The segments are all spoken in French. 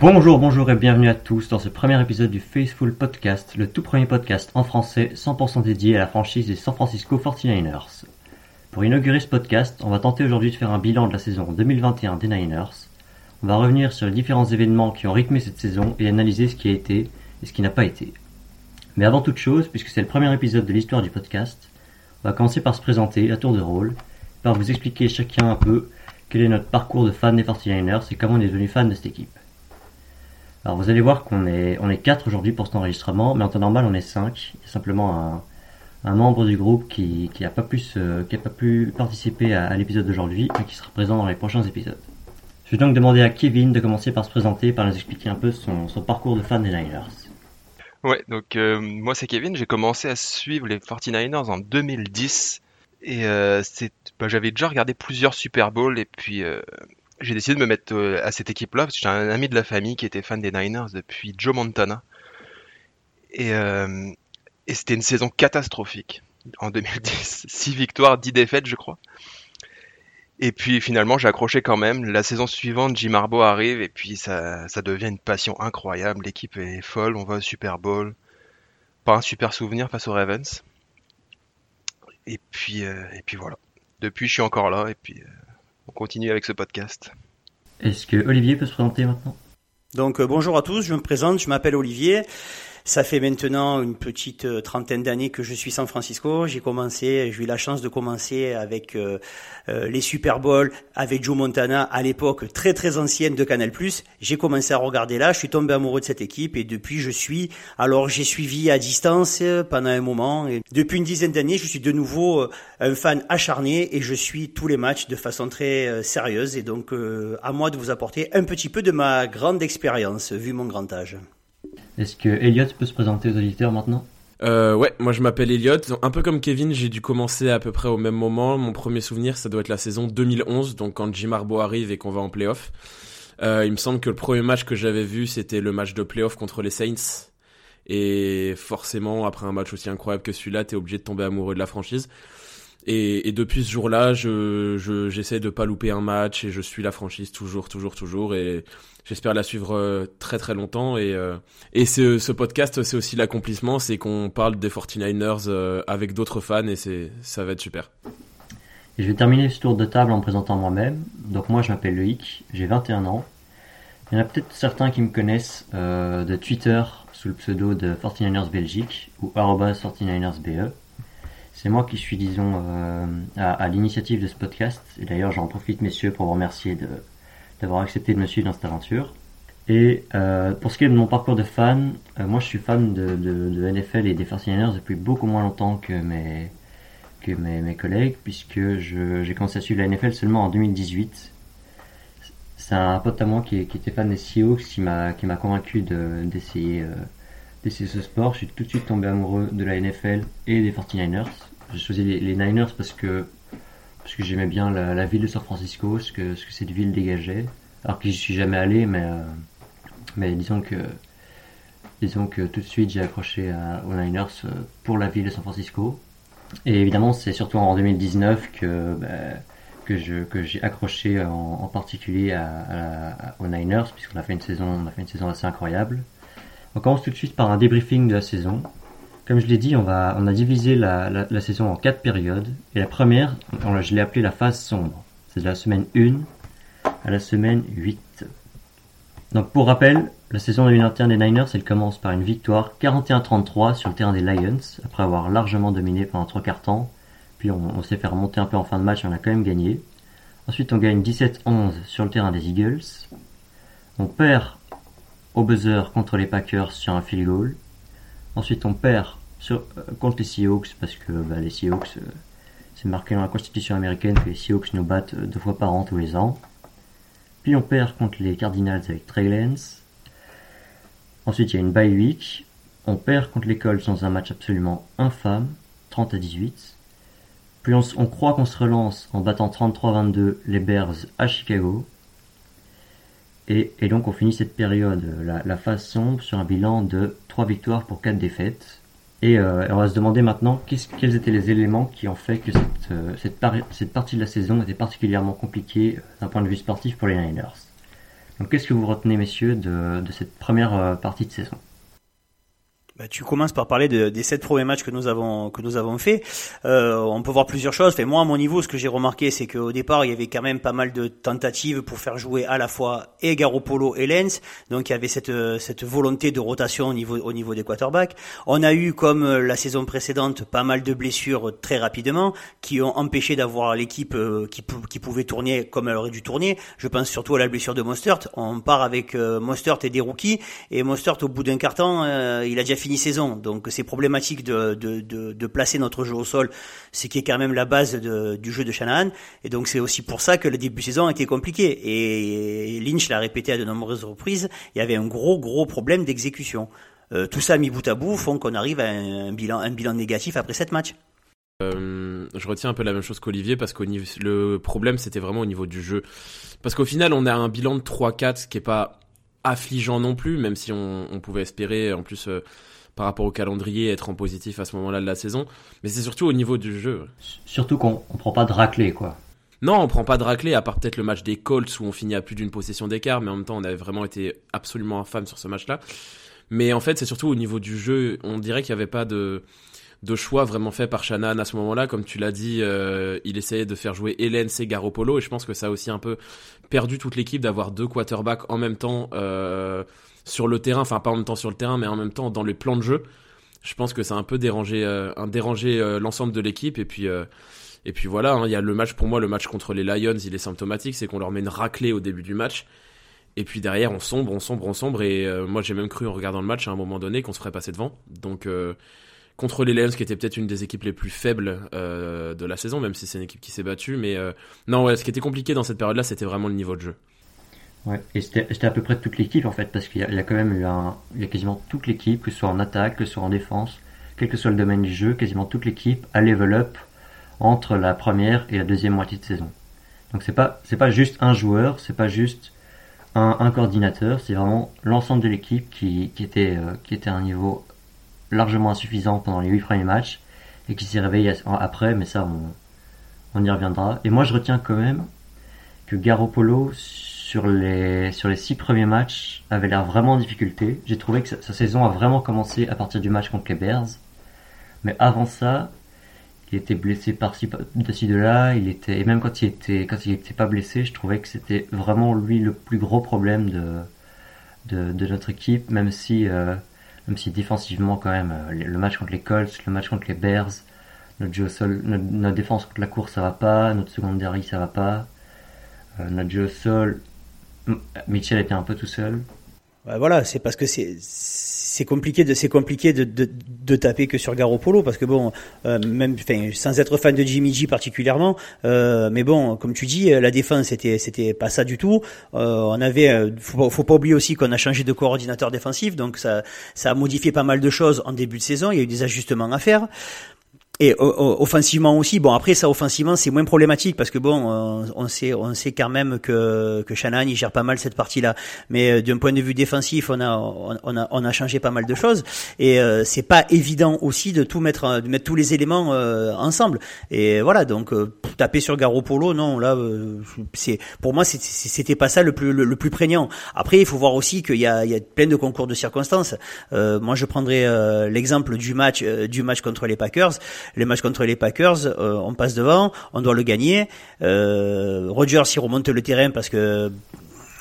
Bonjour, bonjour et bienvenue à tous dans ce premier épisode du Faithful Podcast, le tout premier podcast en français 100% dédié à la franchise des San Francisco 49ers. Pour inaugurer ce podcast, on va tenter aujourd'hui de faire un bilan de la saison 2021 des Niners. On va revenir sur les différents événements qui ont rythmé cette saison et analyser ce qui a été et ce qui n'a pas été. Mais avant toute chose, puisque c'est le premier épisode de l'histoire du podcast, on va commencer par se présenter à tour de rôle, par vous expliquer chacun un peu quel est notre parcours de fan des 49ers et comment on est devenu fan de cette équipe. Alors vous allez voir qu'on est on est quatre aujourd'hui pour cet enregistrement, mais en temps normal on est cinq. Il y a simplement un, membre du groupe qui qui a pas pu qui a pas pu participer à, l'épisode d'aujourd'hui, mais qui sera présent dans les prochains épisodes. Je vais donc demander à Kevin de commencer par se présenter, par nous expliquer un peu son, parcours de fan des Niners. Ouais, donc euh, moi c'est Kevin, j'ai commencé à suivre les 49ers en 2010 et euh, bah, j'avais déjà regardé plusieurs Super Bowls et puis euh, j'ai décidé de me mettre euh, à cette équipe-là parce que j'ai un ami de la famille qui était fan des Niners depuis Joe Montana. Et, euh, et c'était une saison catastrophique en 2010. 6 victoires, 10 défaites, je crois. Et puis finalement, j'ai accroché quand même. La saison suivante, Jim Harbaugh arrive et puis ça, ça devient une passion incroyable. L'équipe est folle, on va au Super Bowl. Pas un super souvenir face aux Ravens. Et puis, euh, et puis voilà. Depuis, je suis encore là et puis on continue avec ce podcast. Est-ce que Olivier peut se présenter maintenant? Donc euh, bonjour à tous, je me présente, je m'appelle Olivier. Ça fait maintenant une petite euh, trentaine d'années que je suis San Francisco. J'ai commencé, j'ai eu la chance de commencer avec euh, euh, les Super Bowls, avec Joe Montana à l'époque très très ancienne de Canal+. J'ai commencé à regarder là, je suis tombé amoureux de cette équipe et depuis je suis. Alors j'ai suivi à distance pendant un moment et depuis une dizaine d'années, je suis de nouveau un fan acharné et je suis tous les matchs de façon très sérieuse et donc à moi de vous apporter un petit peu de ma grande expérience vu mon grand âge. Est-ce que Elliot peut se présenter aux auditeurs maintenant? Euh, ouais, moi je m'appelle Elliot. Un peu comme Kevin, j'ai dû commencer à peu près au même moment. Mon premier souvenir, ça doit être la saison 2011, donc quand Jim Harbaugh arrive et qu'on va en playoff. Euh, il me semble que le premier match que j'avais vu, c'était le match de playoff contre les Saints. Et forcément, après un match aussi incroyable que celui-là, t'es obligé de tomber amoureux de la franchise. Et, depuis ce jour-là, je, j'essaie de pas louper un match et je suis la franchise toujours, toujours, toujours. Et j'espère la suivre euh, très, très longtemps. Et, euh, et ce, ce podcast, c'est aussi l'accomplissement, c'est qu'on parle des 49ers euh, avec d'autres fans et c'est, ça va être super. Et je vais terminer ce tour de table en me présentant moi-même. Donc moi, je m'appelle Loïc, j'ai 21 ans. Il y en a peut-être certains qui me connaissent de Twitter sous le pseudo de 49ers Belgique ou 49ersBE. C'est moi qui suis, disons, euh, à, l'initiative de ce podcast. Et d'ailleurs, j'en profite, messieurs, pour vous remercier d'avoir accepté de me suivre dans cette aventure. Et euh, pour ce qui est de mon parcours de fan, euh, moi je suis fan de, de, NFL et des 49ers depuis beaucoup moins longtemps que mes, que mes, mes collègues, puisque j'ai commencé à suivre la NFL seulement en 2018. C'est un pote à moi qui, qui, était fan des Seahawks qui m'a convaincu d'essayer d'essayer ce sport. Je suis tout de suite tombé amoureux de la NFL et des 49ers. J'ai choisi les, Niners parce que, parce que j'aimais bien la, ville de San Francisco, ce que, ce que cette ville dégageait. Alors que j'y suis jamais allé, mais, euh, mais disons que, disons que tout de suite j'ai accroché aux Niners euh, pour la ville de San Francisco. Et évidemment, c'est surtout en 2019 que, bah, que je que j'ai accroché en, particulier à, aux Niners puisqu'on a fait une saison on a fait une saison assez incroyable. On commence tout de suite par un débriefing de la saison. Comme je l'ai dit, on, va, on a divisé la, saison en quatre périodes. Et la première, je l'ai appelée la phase sombre. C'est de la semaine 1 à la semaine 8. Donc pour rappel, la saison 2021 des Niners, elle commence par une victoire 41-33 sur le terrain des Lions, après avoir largement dominé pendant trois quarts temps. Puis on, s'est fait remonter un peu en fin de match, on a quand même gagné. Ensuite, on gagne 17-11 sur le terrain des Eagles. On perd au buzzer contre les Packers sur un field goal. Ensuite, on perd sur, euh, contre les Seahawks parce que bah, les Seahawks, euh, c'est marqué dans la constitution américaine que les Seahawks nous battent euh, deux fois par an tous les ans. Puis on perd contre les Cardinals avec Trey Lance. Ensuite, il y a une bye week. On perd contre les Colts dans un match absolument infâme, 30 à 18. Puis on, on croit qu'on se relance en battant 33-22 les Bears à Chicago. Et, et, donc on finit cette période, la, la phase sombre, sur un bilan de 3 victoires pour 4 défaites. Euh, et on va se demander maintenant quels étaient les éléments qui ont fait que cette, euh, partie de la saison était particulièrement compliquée euh, d'un point de vue sportif pour les Niners. Donc qu'est-ce que vous retenez, messieurs, de cette première partie de saison? Bah, tu commences par parler de, des sept premiers matchs que nous avons que nous avons fait. Euh, on peut voir plusieurs choses. Fait, moi, à mon niveau, ce que j'ai remarqué, c'est qu'au départ, il y avait quand même pas mal de tentatives pour faire jouer à la fois et Garoppolo et Lens. Donc, il y avait cette cette volonté de rotation au niveau au niveau des quarterbacks. On a eu, comme la saison précédente, pas mal de blessures très rapidement qui ont empêché d'avoir l'équipe euh, qui, qui pouvait tourner comme elle aurait dû tourner. Je pense surtout à la blessure de Mostert. On part avec euh, Mostert et des rookies et Mostert au bout d'un carton, euh, il a déjà fini saison Donc c'est problématique de, de, de, placer notre jeu au sol, ce qui est quand même la base du jeu de Shanahan. Et donc c'est aussi pour ça que le début de saison a été compliqué. Et Lynch l'a répété à de nombreuses reprises, il y avait un gros gros problème d'exécution. Euh, tout ça mis bout à bout font qu'on arrive à un, bilan, un bilan négatif après sept matchs. Euh, je retiens un peu la même chose qu'Olivier parce que le problème c'était vraiment au niveau du jeu. Parce qu'au final on a un bilan de 3-4 qui est pas affligeant non plus, même si on, on pouvait espérer en plus euh, par rapport au calendrier, être en positif à ce moment-là de la saison. Mais c'est surtout au niveau du jeu. Surtout qu'on ne prend pas de raclée, quoi. Non, on prend pas de raclée, à part peut-être le match des Colts où on finit à plus d'une possession d'écart, mais en même temps, on avait vraiment été absolument infâme sur ce match-là. Mais en fait, c'est surtout au niveau du jeu, on dirait qu'il n'y avait pas de, de choix vraiment fait par Shannon à ce moment-là. Comme tu l'as dit, euh, il essayait de faire jouer Hélène et Garoppolo, et je pense que ça a aussi un peu perdu toute l'équipe d'avoir deux quarterbacks en même temps. Euh, sur le terrain, enfin pas en même temps sur le terrain, mais en même temps dans les plans de jeu. Je pense que ça a un peu dérangé, euh, dérangé euh, l'ensemble de l'équipe. Et puis, euh, et puis voilà, hein, il y a le match pour moi, le match contre les Lions, il est symptomatique, c'est qu'on leur met une raclée au début du match. Et puis derrière, on sombre, on sombre, on sombre. Et moi, j'ai même cru en regardant le match à un moment donné qu'on se ferait passer devant. Donc contre les Lions, qui était peut-être une des équipes les plus faibles de la saison, même si c'est une équipe qui s'est battue. Mais non, ouais, ce qui était compliqué dans cette période-là, c'était vraiment le niveau de jeu. Ouais, et c'était à peu près toute l'équipe en fait, parce qu'il y, a quand même eu un, il y a quasiment toute l'équipe, que ce soit en attaque, que ce soit en défense, quel que soit le domaine du jeu, quasiment toute l'équipe a level up entre la première et la deuxième moitié de saison. Donc c'est pas c'est pas juste un joueur, c'est pas juste un, un coordinateur, c'est vraiment l'ensemble de l'équipe qui, qui était euh, qui était à un niveau largement insuffisant pendant les huit premiers matchs et qui s'est réveillé après, mais ça on, on y reviendra. Et moi je retiens quand même que Garoppolo sur les, sur les six premiers matchs avait l'air vraiment en difficulté. J'ai trouvé que sa, saison a vraiment commencé à partir du match contre les Bears. Mais avant ça, il était blessé par-ci, de-ci, de là. Il était, et même quand il était, quand il était pas blessé, je trouvais que c'était vraiment lui le plus gros problème de, de, notre équipe, même si, euh, même si défensivement quand même, euh, le match contre les Colts, le match contre les Bears, notre jeu sol, notre, défense contre la course ça va pas, notre secondary ça va pas, euh, notre jeu au sol, Mitchell était un peu tout seul. voilà, c'est parce que c'est compliqué de compliqué de, de, taper que sur Garoppolo parce que bon euh, même sans être fan de Jimmy G particulièrement euh, mais bon comme tu dis la défense c'était c'était pas ça du tout. Euh, on avait faut, faut pas oublier aussi qu'on a changé de coordinateur défensif donc ça ça a modifié pas mal de choses en début de saison. Il y a eu des ajustements à faire et offensivement aussi, bon après ça offensivement c'est moins problématique parce que bon euh, on sait on sait quand même que que Shannon il gère pas mal cette partie-là. Mais euh, d'un point de vue défensif, on a on a on a changé pas mal de choses et euh, c'est pas évident aussi de tout mettre de mettre tous les éléments ensemble. Et voilà donc taper sur Garoppolo non là c'est pour moi c'était pas ça le plus le, plus prégnant. Après il faut voir aussi qu'il y a il y a plein de concours de circonstances. moi je prendrais l'exemple du match du match contre les Packers les matchs contre les Packers, euh, on passe devant, on doit le gagner. Euh, Rodgers s'y remonte le terrain parce que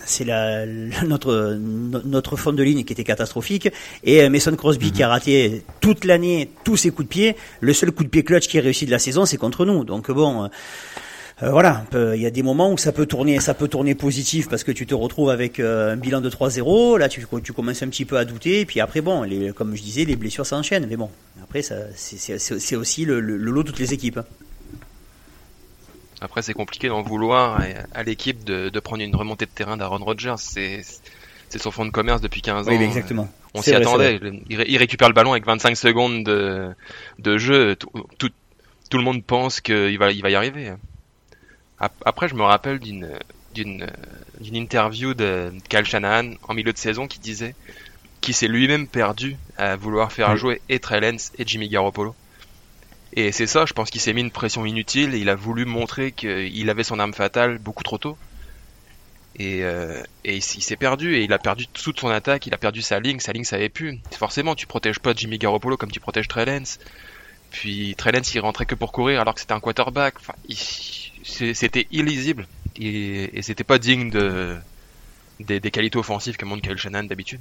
c'est la, notre notre fond de ligne qui était catastrophique et euh, Mason Crosby qui a mhm. raté toute l'année tous ses coups de pied. Le seul coup de pied clutch qui est réussi de la saison, c'est contre nous. Donc bon. Euh, voilà, il y a des moments où ça peut tourner, ça peut tourner positif parce que tu te retrouves avec un bilan de 3-0. Là, tu, tu commences un petit peu à douter. Et puis après, bon, les, comme je disais, les blessures s'enchaînent. Mais bon, après, c'est aussi le, lot de toutes les équipes. Après, c'est compliqué d'en vouloir à, l'équipe de, prendre une remontée de terrain d'Aaron Rodgers. C'est son fonds de commerce depuis 15 ans. Oui, exactement. On s'y attendait. Il, récupère le ballon avec 25 secondes de, jeu. Tout, le monde pense qu'il va, il va y arriver. Après, je me rappelle d'une d'une interview de Kyle Shanahan en milieu de saison qui disait qui s'est lui-même perdu à vouloir faire jouer et Trey et Jimmy Garoppolo. Et c'est ça, je pense qu'il s'est mis une pression inutile et il a voulu montrer qu'il avait son arme fatale beaucoup trop tôt. Et, euh, et il, s'est perdu et il a perdu toute son attaque, il a perdu sa ligne, sa ligne ça avait plus. Forcément, tu protèges pas Jimmy Garoppolo comme tu protèges Trey Lance. Puis Trey Lance il rentrait que pour courir alors que c'était un quarterback. Enfin, c'était illisible. Et, c'était pas digne de des, qualités offensives que montre Kyle Shannon d'habitude.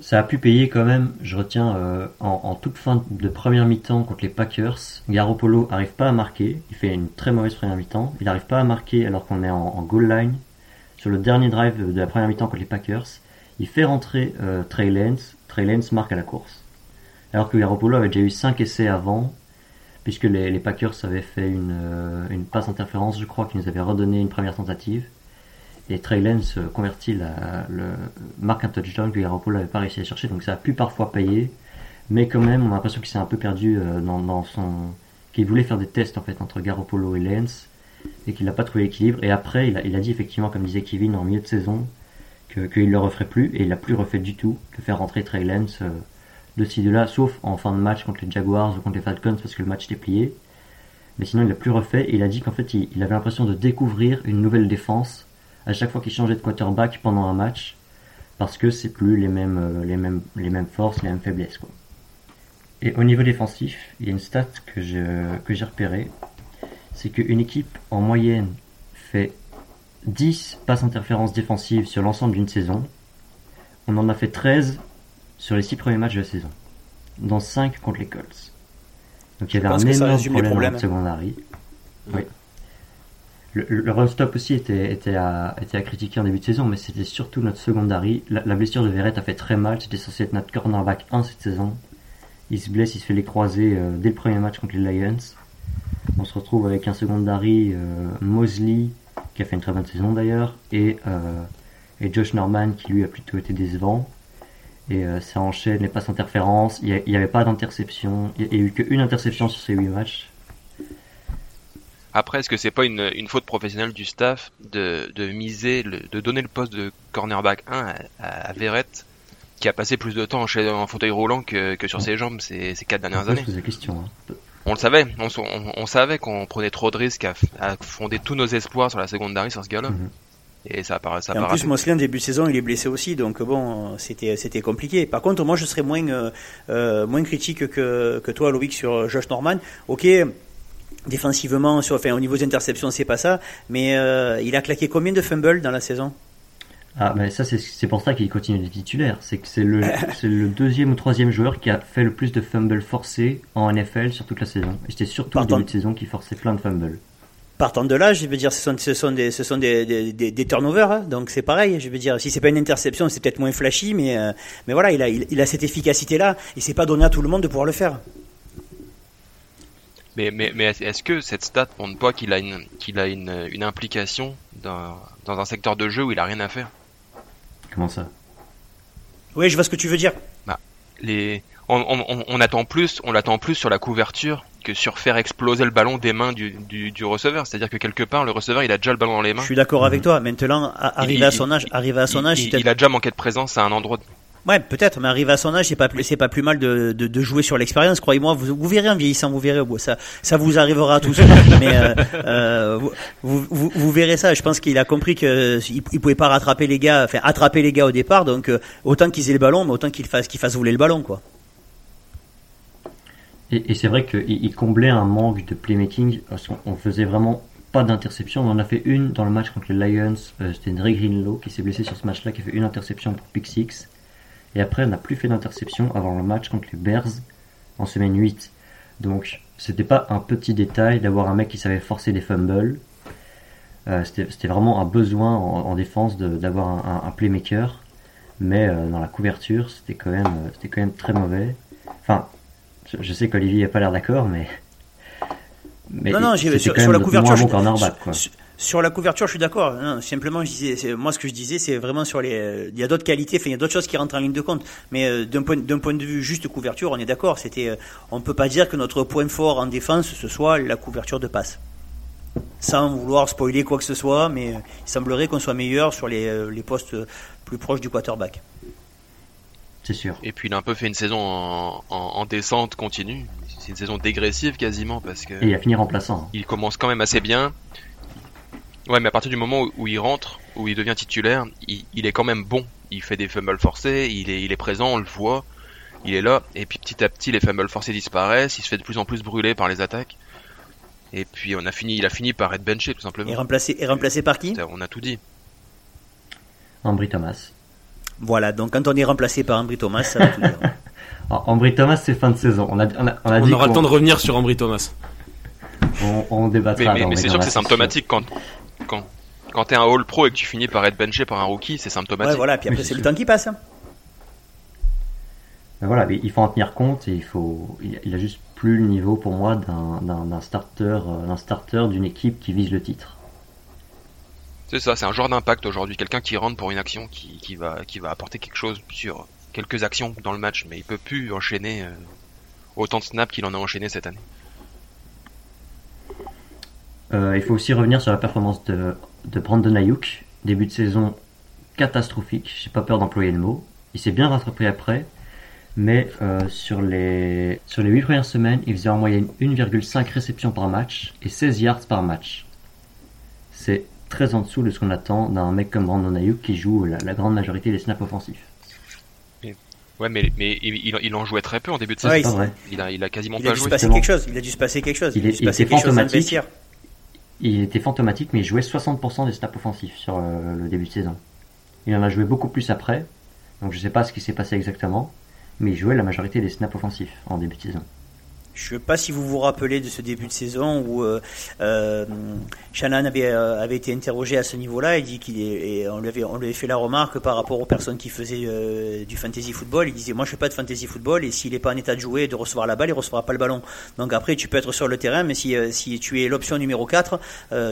Ça a pu payer quand même, je retiens, euh, en, toute fin de première mi-temps contre les Packers, Garoppolo arrive pas à marquer, il fait une très mauvaise première mi-temps, il arrive pas à marquer alors qu'on est en, en, goal line, sur le dernier drive de la première mi-temps contre les Packers, il fait rentrer euh, Trey Lance, Trey Lance marque à la course. Alors que Garoppolo avait déjà eu 5 essais avant, puisque les, Packers avaient fait une, euh, passe interférence, je crois, qui nous avait redonné une première tentative et Trey Lance convertit la, le, marque un touchdown que Garoppolo n'avait pas réussi à chercher, donc ça a pu parfois payer, mais quand même on a l'impression qu'il s'est un peu perdu euh, dans, son, qu'il voulait faire des tests en fait entre Garoppolo et Lance et qu'il n'a pas trouvé l'équilibre. Et après il a, dit effectivement, comme disait Kevin en milieu de saison, qu'il le referait plus et il l'a plus refait du tout que faire rentrer Trey Lance euh, de ci de là, sauf en fin de match contre les Jaguars ou contre les Falcons parce que le match était plié. Mais sinon il l'a plus refait et il a dit qu'en fait il, il avait l'impression de découvrir une nouvelle défense à chaque fois qu'il changeait de quarterback pendant un match parce que c'est plus les mêmes, euh, les mêmes, les mêmes forces, les mêmes faiblesses. Quoi. Et au niveau défensif, il y a une stat que je, que j'ai repérée, c'est qu'une équipe en moyenne fait 10 passes interférences défensives sur l'ensemble d'une saison. On en a fait 13 sur les 6 premiers matchs de la saison, dont 5 contre les Colts. Donc il y avait un énorme problème de secondary. Oui le, le run stop aussi était, était, à, était à critiquer en début de saison, mais c'était surtout notre secondary. La, la, blessure de Verrett a fait très mal. C'était censé être notre cornerback 1 cette saison. Il se blesse, il se fait les croiser euh, dès le premier match contre les Lions. On se retrouve avec un secondary euh, Mosley, qui a fait une très bonne saison d'ailleurs, et, euh, et Josh Norman, qui lui a plutôt été décevant. Et euh, ça enchaîne les passes interférences. Il n'y avait pas d'interception. Il n'y a eu qu'une interception sur ces 8 matchs. Après, est-ce que c'est pas une, une, faute professionnelle du staff de, de miser, le, de donner le poste de cornerback 1 à, à, Verrett, qui a passé plus de temps chez, en fauteuil roulant que, que sur ses jambes ces, ces quatre dernières années? la question, hein. On le savait, on, on, on savait qu'on prenait trop de risques à, à, fonder tous nos espoirs sur la seconde sur ce gars-là. Mhm. Mm-hmm. Et ça paraît, ça et en plus, Moslin, début de saison, il est blessé aussi, donc bon, c'était c'était compliqué. Par contre, moi, je serais moins euh, euh, moins critique que que toi, Loïc, sur Josh Norman. Ok, défensivement, sur, enfin, au niveau des interceptions, c'est pas ça, mais euh, il a claqué combien de fumbles dans la saison? Ah, mais ça, c'est pour ça qu'il continue d'être titulaire. C'est que c'est le, le deuxième ou troisième joueur qui a fait le plus de fumbles forcés en NFL sur toute la saison. Et c'était surtout le début de saison qui forçait plein de fumbles. Partant de là, je veux dire, ce sont, ce sont des, ce sont des, des, des turnovers, hein, donc c'est pareil. Je veux dire, si c'est pas une interception, c'est peut-être moins flashy, mais, euh, mais voilà, il a, il, il a cette efficacité-là, et c'est pas donné à tout le monde de pouvoir le faire. Mais, mais, mais est-ce que cette stat montre pas qu'il a une, qu'il a une, une implication dans, dans un secteur de jeu où il a rien à faire? Comment ça? Oui, je vois ce que tu veux dire. Bah, les, on, on, on attend plus, on l'attend plus sur la couverture sur faire exploser le ballon des mains du, du, du receveur. C'est-à-dire que quelque part, le receveur, il a déjà le ballon dans les mains. Je suis d'accord avec toi. Maintenant, arrivé à son âge, arrivé à son âge, il, il, a déjà manqué de présence à un endroit. Ouais, peut-être, mais arrivé à son âge, c'est pas plus, c'est pas plus mal de, de, de jouer sur l'expérience. Croyez-moi, vous, vous verrez en vieillissant, vous verrez, ça, ça vous arrivera à tous. mais euh, euh, vous, vous, vous, verrez ça. Je pense qu'il a compris que il, il, pouvait pas rattraper les gars, enfin attraper les gars au départ. Donc euh, autant qu'ils aient le ballon, mais autant qu'ils fassent, qu'ils fassent voler le ballon, quoi. Et, c'est vrai qu'il il comblait un manque de playmaking parce qu'on faisait vraiment pas d'interception. On en a fait une dans le match contre les Lions. Euh, C'était Dre Greenlow qui s'est blessé sur ce match-là, qui a fait une interception pour pick six. Et après, on n'a plus fait d'interception avant le match contre les Bears en semaine 8. Donc, c'était pas un petit détail d'avoir un mec qui savait forcer des fumbles. Euh, c'était vraiment un besoin en, en défense d'avoir un, playmaker. Mais euh, dans la couverture, c'était quand même, quand même très mauvais. Enfin, je, je sais qu'Olivier n'a pas l'air d'accord, mais, mais non, non, sur, sur la couverture, je. Sur, sur la couverture, je suis d'accord. Simplement, je disais, moi, ce que je disais, c'est vraiment sur les. Il y a d'autres qualités, enfin, il y a d'autres choses qui rentrent en ligne de compte. Mais euh, d'un point, d'un point de vue juste couverture, on est d'accord. C'était, euh, on peut pas dire que notre point fort en défense ce soit la couverture de passe. Sans vouloir spoiler quoi que ce soit, mais il semblerait qu'on soit meilleur sur les, les postes plus proches du quarterback. C'est sûr. Et puis il a un peu fait une saison en, en, en descente continue. C'est une saison dégressive quasiment parce que. Et il a fini remplaçant. Il commence quand même assez bien Ouais, mais à partir du moment où, il rentre, où il devient titulaire, il, est quand même bon. Il fait des fumbles forcés, il est, il est présent, on le voit, il est là. Et puis petit à petit, les fumbles forcés disparaissent, il se fait de plus en plus brûler par les attaques. Et puis on a fini, il a fini par être benché tout simplement. Et remplacé, et remplacé par qui? On a tout dit. Ambry Thomas. Voilà, donc quand on est remplacé par Ambry Thomas, ça va tout dire. Ambry Thomas, c'est fin de saison. On, a, on, a, on, on aura le temps de revenir sur Ambry Thomas. On, on débattra. Mais, mais, c'est sûr que c'est symptomatique quand, quand, quand t'es un All Pro et que tu finis par être benché par un rookie, c'est symptomatique. Ouais, voilà, puis après c'est le temps qui passe. Hein. voilà, mais il faut en tenir compte et il faut, il a juste plus le niveau pour moi d'un starter, euh, d'un starter d'une équipe qui vise le titre. C'est ça, c'est un joueur d'impact aujourd'hui, quelqu'un qui rentre pour une action qui, qui, va, qui va apporter quelque chose sur quelques actions dans le match, mais il peut plus enchaîner euh, autant de snaps qu'il en a enchaîné cette année. Euh, il faut aussi revenir sur la performance de, de Brandon Ayuk. Début de saison catastrophique, j'ai pas peur d'employer le mot. Il s'est bien rattrapé après, mais euh, sur les sur les 8 premières semaines, il faisait en moyenne 1,5 réceptions par match et 16 yards par match. C'est très en dessous de ce qu'on attend d'un mec comme Brandon Ayuk qui joue la, grande majorité des snaps offensifs. Ouais, mais, mais il, en jouait très peu en début de saison. il, a, il a quasiment pas joué. Il a dû se passer quelque chose. Il a dû se passer quelque chose. Il, il, était fantomatique. Il était fantomatique, mais il jouait 60% des snaps offensifs sur euh, le début de saison. Il en a joué beaucoup plus après. Donc je sais pas ce qui s'est passé exactement, mais il jouait la majorité des snaps offensifs en début de saison. Je ne sais pas si vous vous rappelez de ce début de saison où euh, euh, Shannon avait, euh, été interrogé à ce niveau-là. Il dit qu'il et on lui avait on lui avait fait la remarque par rapport aux personnes qui faisaient euh, du fantasy football. Il disait moi je fais pas de fantasy football et s'il n'est pas en état de jouer et de recevoir la balle, il recevra pas le ballon. Donc après tu peux être sur le terrain, mais si, si tu es l'option numéro 4,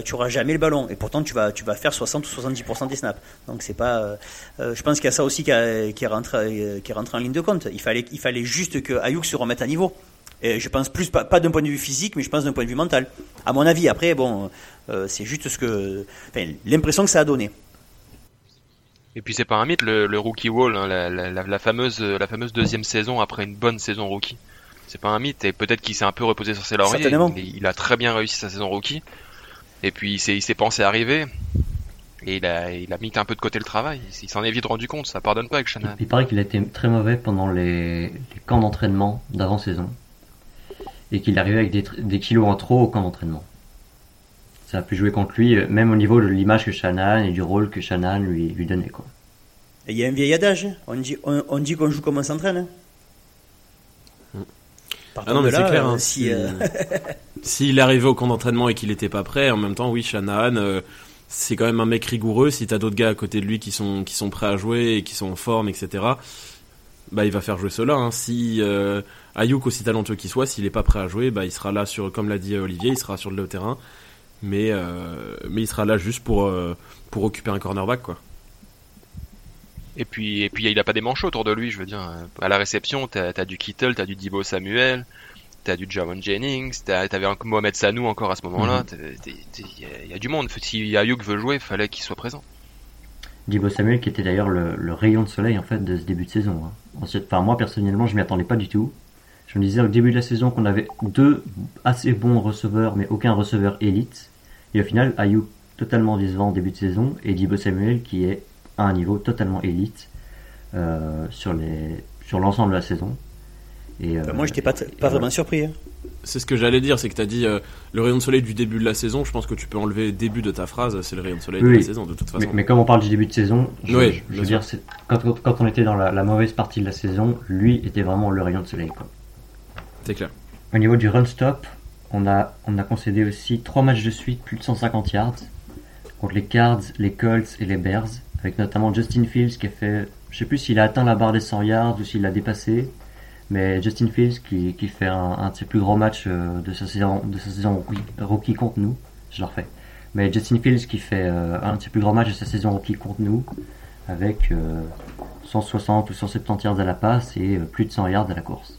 tu auras jamais le ballon et pourtant tu vas tu vas faire 60 ou 70% des snaps. Donc c'est pas. je pense qu'il y a ça aussi qui, rentre qui rentre en ligne de compte. Il fallait il fallait juste que Ayuk se remette à niveau. Et je pense plus, pas, d'un point de vue physique, mais je pense d'un point de vue mental. À mon avis, après, bon, euh, c'est juste ce que, l'impression que ça a donné. Et puis c'est pas un mythe le, rookie wall, hein, la, fameuse, la fameuse deuxième saison après une bonne saison rookie. C'est pas un mythe et peut-être qu'il s'est un peu reposé sur ses lauriers. Il, il, a très bien réussi sa saison rookie. Et puis il s'est, il s'est pensé arriver. Et il a, il a mis un peu de côté le travail. Il s'en est vite rendu compte. Ça pardonne pas avec Shannon. Il paraît qu'il a été très mauvais pendant les, les camps d'entraînement d'avant-saison et qu'il arrivait avec des, kilos en trop au camp d'entraînement. Ça a pu jouer contre lui, euh, même au niveau de l'image que Shannon et du rôle que Shannon lui, lui donnait. Quoi. il y a un vieil adage, hein. on dit, on, dit qu'on joue comme on s'entraîne. Hein. Mm. Ah non, mais c'est clair. Hein, euh, si, euh, S'il arrivait au camp d'entraînement et qu'il n'était pas prêt, en même temps, oui, Shannon, c'est quand même un mec rigoureux. Si t'as d'autres gars à côté de lui qui sont, qui sont prêts à jouer et qui sont en forme, etc., bah, il va faire jouer cela. Hein. Si euh, Ayuk, aussi talentueux qu'il soit, s'il n'est pas prêt à jouer, bah, il sera là sur, comme l'a dit Olivier, il sera sur le terrain, mais, euh, mais il sera là juste pour, euh, pour occuper un cornerback, quoi. Et puis, et puis il a pas des manchots autour de lui, je veux dire. À la réception, t'as as du Kittle, t'as du Dibo Samuel, t'as du Javon Jennings, t'avais un Mohamed Sanou encore à ce moment-là. Mhm. Il y, a du monde. Si Ayuk veut jouer, il fallait qu'il soit présent. Dibo Samuel qui était d'ailleurs le, rayon de soleil en fait de ce début de saison. Hein. Ensuite, enfin moi personnellement je m'y attendais pas du tout. Je me disais au début de la saison qu'on avait deux assez bons receveurs mais aucun receveur élite. Et au final Ayuk totalement décevant au début de saison et Dibo Samuel qui est à un niveau totalement élite euh, sur les sur l'ensemble de la saison. Et, euh, moi j'étais pas, pas vraiment surpris. Hein. C'est ce que j'allais dire, c'est que tu as dit euh, le rayon de soleil du début de la saison. Je pense que tu peux enlever le début de ta phrase, c'est le rayon de soleil de la saison de toute façon. Mais, comme on parle du début de saison, je, veux dire, quand, quand, on était dans la, mauvaise partie de la saison, lui était vraiment le rayon de soleil. C'est clair. Au niveau du run stop, on a, on a concédé aussi trois matchs de suite, plus de 150 yards, contre les Cards, les Colts et les Bears, avec notamment Justin Fields qui a fait, je sais plus s'il a atteint la barre des 100 yards ou s'il l'a dépassé. Mais Justin Fields qui, qui fait un, ses plus grands matchs euh, de sa saison, de sa saison rookie, contre nous, je le refais. Mais Justin Fields qui fait euh, un de ses plus grands matchs de sa saison rookie contre nous, avec 160 euh, ou 170 yards à la passe et plus de 100 yards à la course.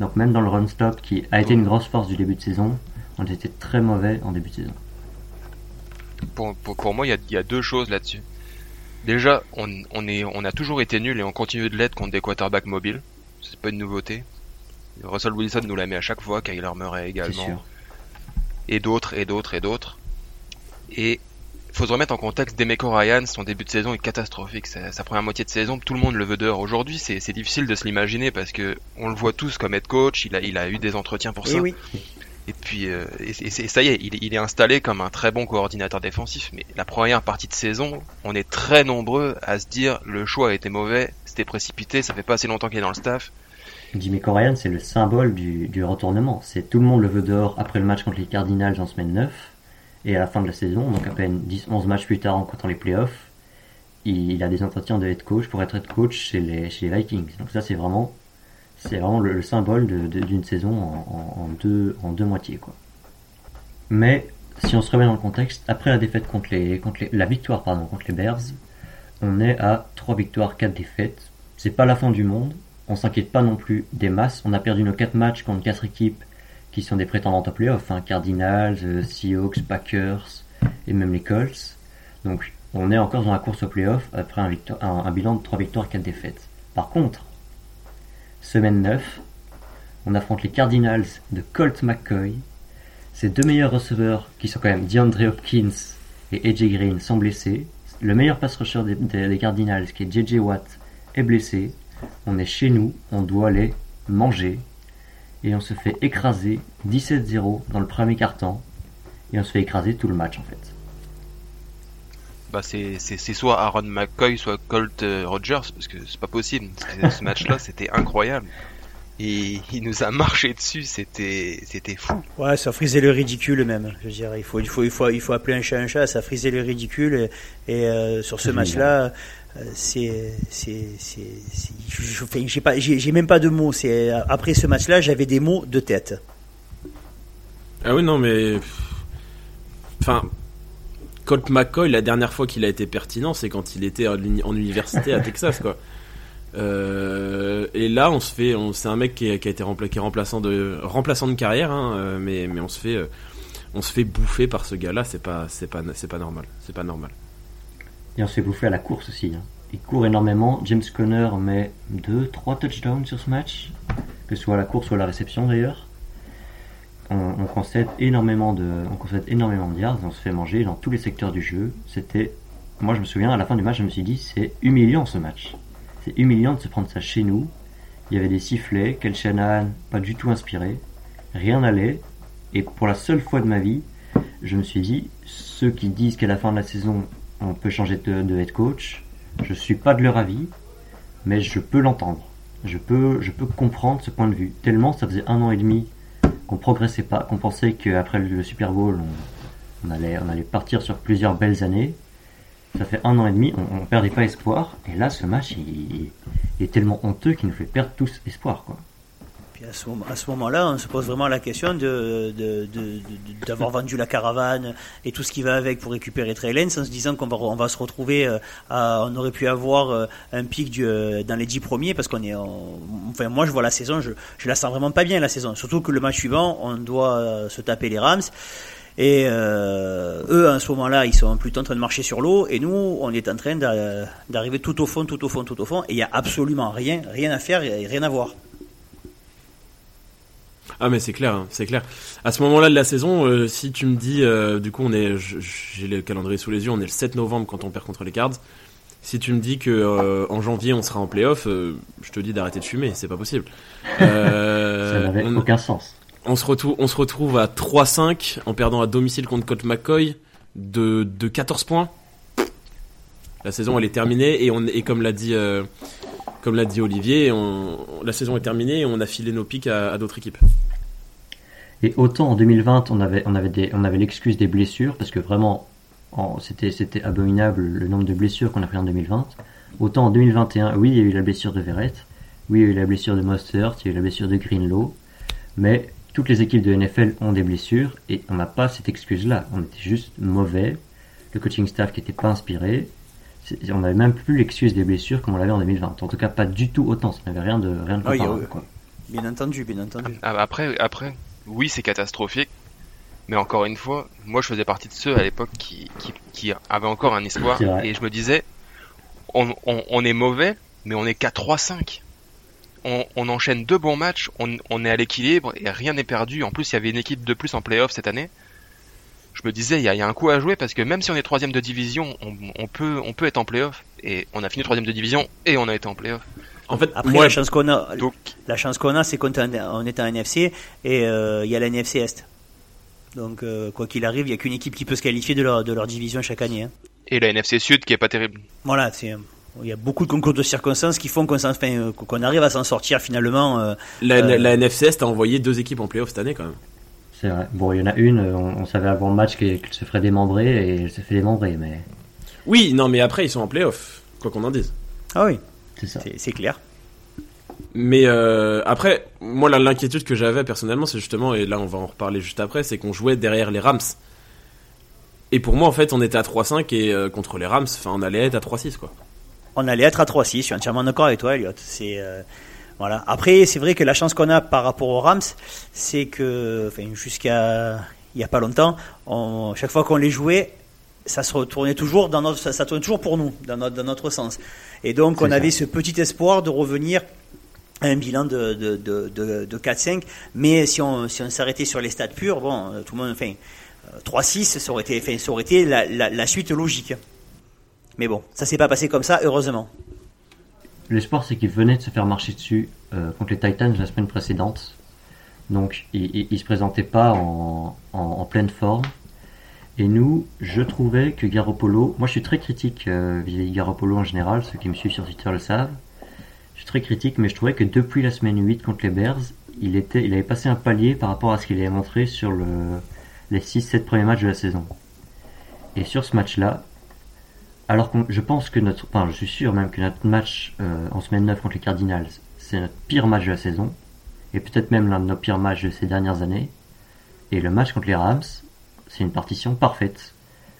Donc même dans le run stop qui a été une grosse force du début de saison, on était très mauvais en début de saison. Pour, pour, moi, il y, y a, deux choses là-dessus. Déjà, on, on, est, on a toujours été nul et on continue de l'être contre des quarterbacks mobiles c'est pas une nouveauté. Russell Wilson nous la met à chaque fois, Kyler Murray également. Et d'autres, et d'autres, et d'autres. Et faut se remettre en contexte. Demeco Ryan, son début de saison est catastrophique. Sa, sa première moitié de saison, tout le monde le veut dehors. Aujourd'hui, c'est c'est difficile de se l'imaginer parce que on le voit tous comme head coach. Il a, il a eu des entretiens pour Et ça. Eh oui. Et puis, euh, et, ça y est, il, est- il est installé comme un très bon coordinateur défensif. Mais la première partie de saison, on est très nombreux à se dire le choix a été mauvais, c'était précipité, ça fait pas assez longtemps qu'il est dans le staff. Jimmy Corrigan, c'est le symbole du, du retournement. C'est tout le monde le veut dehors après le match contre les Cardinals en semaine 9 et à la fin de la saison, donc à peine 10-11 matchs plus tard en comptant les playoffs, il, a des entretiens de head coach pour être head coach chez les, Vikings. Donc ça, c'est vraiment, vraiment le, le symbole d'une saison en deux moitiés, quoi. Mais si on se remet dans le contexte, après la défaite contre les, contre les, la victoire pardon contre les Bears, on est à 3 victoires, 4 défaites. C'est pas la fin du monde. On s'inquiète pas non plus des masses. On a perdu nos 4 matchs contre 4 équipes qui sont des prétendantes à playoff. Cardinals, euh, Seahawks, Packers et même les Colts. Donc on est encore dans la course au playoff après un, bilan de 3 victoires, 4 défaites. Par contre, semaine 9, on affronte les Cardinals de Colt McCoy. Ses deux meilleurs receveurs, qui sont quand même DeAndre Hopkins et AJ Green, sont blessés. Le meilleur pass rusher des, des- des Cardinals, qui est JJ Watt, est blessé. On est chez nous, on doit les manger. Et on se fait écraser 17-0 dans le premier quart-temps. Et on se fait écraser tout le match en fait. Bah c'est soit Aaron McCoy, soit Colt euh, Rogers, parce que c'est pas possible. Ce match-là, c'était incroyable. Et il nous a marché dessus, c'était c'était fou. Ouais, ça frisait le ridicule même. Je veux dire, il faut, il faut, il faut, il faut appeler un chat un chat. Ça frisait le ridicule. Et, et, euh, sur ce match-là, euh, c'est, j'ai même pas de mots. C'est après ce match-là, j'avais des mots de tête. Ah oui, non, mais. Enfin. Colt McCoy, la dernière fois qu'il a été pertinent, c'est quand il était en, uni- en université à Texas, quoi. Euh, et là, on se fait, c'est un mec qui, est- a été rempla- remplaçant de, remplaçant de carrière, hein, euh, mais, mais on se fait, euh, on se fait bouffer par ce gars-là. C'est pas, c'est pas, c'est pas normal. C'est pas normal. Et on se fait bouffer à la course aussi. hein. Il court énormément. James Conner met 2-3 touchdowns sur ce match, que ce soit à la course ou à la réception d'ailleurs. On, on concède énormément de, on concède énormément de yards, on se fait manger dans tous les secteurs du jeu. C'était, moi je me souviens à la fin du match, je me suis dit c'est humiliant ce match. C'est humiliant de se prendre ça chez nous. Il y avait des sifflets, Kel Shanahan pas du tout inspiré, rien n'allait. Et pour la seule fois de ma vie, je me suis dit ceux qui disent qu'à la fin de la saison on peut changer de, head coach. Je suis pas de leur avis, mais je peux l'entendre. Je peux, comprendre ce point de vue. Tellement ça faisait un an et demi qu'on progressait pas, qu'on pensait qu'après le, Super Bowl, on, allait, partir sur plusieurs belles années. Ça fait un an et demi, on, on perdait pas espoir. Et là, ce match, il, il est tellement honteux qu'il nous fait perdre tous espoir, quoi. Puis à ce, moment- à ce moment-là, on se pose vraiment la question de, d'avoir vendu la caravane et tout ce qui va avec pour récupérer Trey Lance en se disant qu'on va, on va se retrouver euh, à, on aurait pu avoir euh, un pic du, euh, dans les dix premiers parce qu'on est, en- enfin moi je vois la saison, je, je la sens vraiment pas bien la saison. Surtout que le match suivant, on doit se taper les Rams. Et euh, eux, à ce moment-là, ils sont plutôt en train de marcher sur l'eau, et nous, on est en train d'a- d'arriver tout au fond, tout au fond, tout au fond, et il y a absolument rien, rien à faire et rien à voir. Ah mais c'est clair, hein, c'est clair. À ce moment-là de la saison, euh, si tu me dis, euh, du coup on est, j'ai le calendrier sous les yeux, on est le 7 novembre quand on perd contre les Cards. Si tu me dis que euh, en janvier on sera en playoff, je te dis d'arrêter de fumer, c'est pas possible. Ça n'avait aucun sens. on se retrouve, on se retrouve à 3-5 en perdant à domicile contre Colt McCoy de, de 14 points. La saison elle est terminée et on et comme l'a dit comme l'a dit Olivier, la saison est terminée et on a filé nos pics à, d'autres équipes. Et autant en 2020, on avait, l'excuse des blessures, parce que vraiment, en- c'était, abominable le nombre de blessures qu'on a pris en 2020. Autant en 2021, oui, il y a eu la blessure de Verrett, oui, il y a eu la blessure de Mostert, il y a eu la blessure de Greenlow, mais toutes les équipes de NFL ont des blessures, et on n'a pas cette excuse-là. On était juste mauvais, le coaching staff qui n'était pas inspiré, on n'avait même plus l'excuse des blessures comme on l'avait en 2020. En tout cas, pas du tout autant, ça n'avait rien de, rien de Ah oui, comparable, oui. quoi. Bien entendu, bien entendu. Ah, Après, après, oui, c'est catastrophique. Mais encore une fois, moi je faisais partie de ceux à l'époque qui, qui, qui avaient encore un espoir. Et je me disais, on, on, on est mauvais, mais on est qu'à 3-5. On, on enchaîne deux bons matchs, on, on est à l'équilibre et rien n'est perdu. En plus, il y avait une équipe de plus en playoff cette année. Je me disais, il y a, y a, un coup à jouer parce que même si on est troisième de division, on, on, peut, on peut être en playoff. Et on a fini troisième de division et on a été en playoff. En fait, après, moi, la chance qu'on a, donc, la chance qu'on a, c'est qu'on est en NFC et il euh, y a la NFC Est. Donc, euh, quoi qu'il arrive, il n'y a qu'une équipe qui peut se qualifier de leur, de leur division chaque année. Hein. Et la NFC Sud qui est pas terrible. Voilà, c'est. Il y a beaucoup de concours de circonstances qui font qu'on enfin, qu'on arrive à s'en sortir finalement. Euh, la, la, NFC Est a envoyé deux équipes en playoff cette année quand même. C'est vrai. Bon, il y en a une, on, savait avant le match qu'elle se ferait démembrer et elle se fait démembrer, mais. Oui, non, mais après ils sont en playoff, quoi qu'on en dise. Ah oui. C'est ça. C'est clair. Mais euh, après, moi l'inquiétude que j'avais personnellement, c'est justement, et là on va en reparler juste après, c'est qu'on jouait derrière les Rams. Et pour moi, en fait, on était à 3-5 et euh, contre les Rams, enfin, on allait être à 3-6, quoi. On allait être à 3-6, je suis entièrement d'accord avec toi, Elliot. C'est euh, voilà. Après, c'est vrai que la chance qu'on a par rapport aux Rams, c'est que, enfin, jusqu'à il y a pas longtemps, on, chaque fois qu'on les jouait, ça se retournait toujours dans notre, ça, tournait toujours pour nous, dans notre, dans notre sens. Et donc, on avait ce petit espoir de revenir à un bilan de, de, de, de 4-5. Mais si on, si on s'arrêtait sur les stats purs, bon, tout le monde, enfin, 3-6, ça aurait été, enfin, ça aurait été la, la, la suite logique. Mais bon, ça s'est pas passé comme ça, heureusement. L'espoir, c'est qu'il venait de se faire marcher dessus euh, contre les Titans la semaine précédente. Donc, il, il, se présentait pas en, pleine forme. Et nous, je trouvais que Garoppolo, moi je suis très critique euh, vis-à-vis de Garoppolo en général, ceux qui me suivent sur Twitter le savent. Je suis très critique, mais je trouvais que depuis la semaine 8 contre les Bears, il, était, il avait passé un palier par rapport à ce qu'il avait montré sur le, les 6-7 premiers matchs de la saison. Et sur ce match-là, alors que je pense que notre, enfin je suis sûr même que notre match euh, en semaine 9 contre les Cardinals, c'est notre pire match de la saison, et peut-être même l'un de nos pires matchs de ces dernières années. Et le match contre les Rams, c'est une partition parfaite.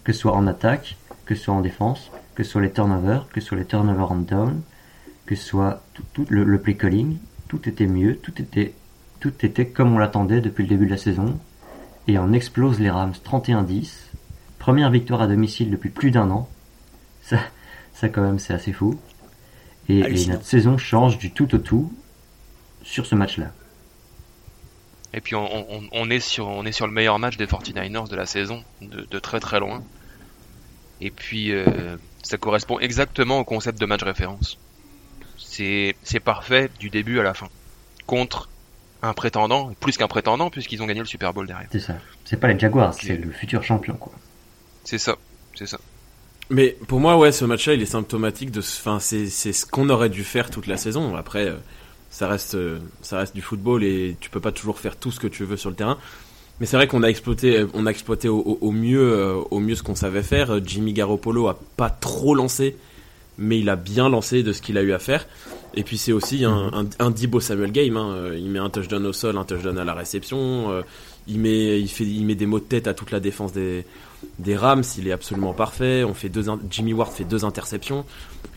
Que ce soit en attaque, que ce soit en défense, que ce soit les turnovers, que ce soit les turnovers on down, que ce soit le, le, play calling, tout était mieux, tout était, tout était comme on l'attendait depuis le début de la saison. Et on explose les Rams 31-10. Première victoire à domicile depuis plus d'un an. Ça, ça quand même c'est assez fou. Et, et, notre saison change du tout au tout sur ce match-là. Et puis on, on, on, est sur, on est sur le meilleur match des 49ers de la saison, de, de très très loin. Et puis euh, ça correspond exactement au concept de match référence. C'est parfait du début à la fin. Contre un prétendant, plus qu'un prétendant, puisqu'ils ont gagné le Super Bowl derrière. C'est ça. C'est pas les Jaguars, c'est le futur champion, quoi. C'est ça, c'est ça. Mais pour moi, ouais, ce match-là, il est symptomatique de. Enfin, c'est ce qu'on aurait dû faire toute la saison. Après, euh, ça reste, euh, ça reste du football et tu peux pas toujours faire tout ce que tu veux sur le terrain. Mais c'est vrai qu'on a exploité, euh, on a exploité au, au, mieux, au mieux ce qu'on savait faire. Jimmy Garoppolo a pas trop lancé, mais il a bien lancé de ce qu'il a eu à faire. Et puis c'est aussi un, un, un Dibo Samuel game. Hein. Il met un touchdown au sol, un touchdown à la réception. il met, il fait, il met des mots de tête à toute la défense des, des Rams, il est absolument parfait. On fait deux, Jimmy Ward fait deux interceptions.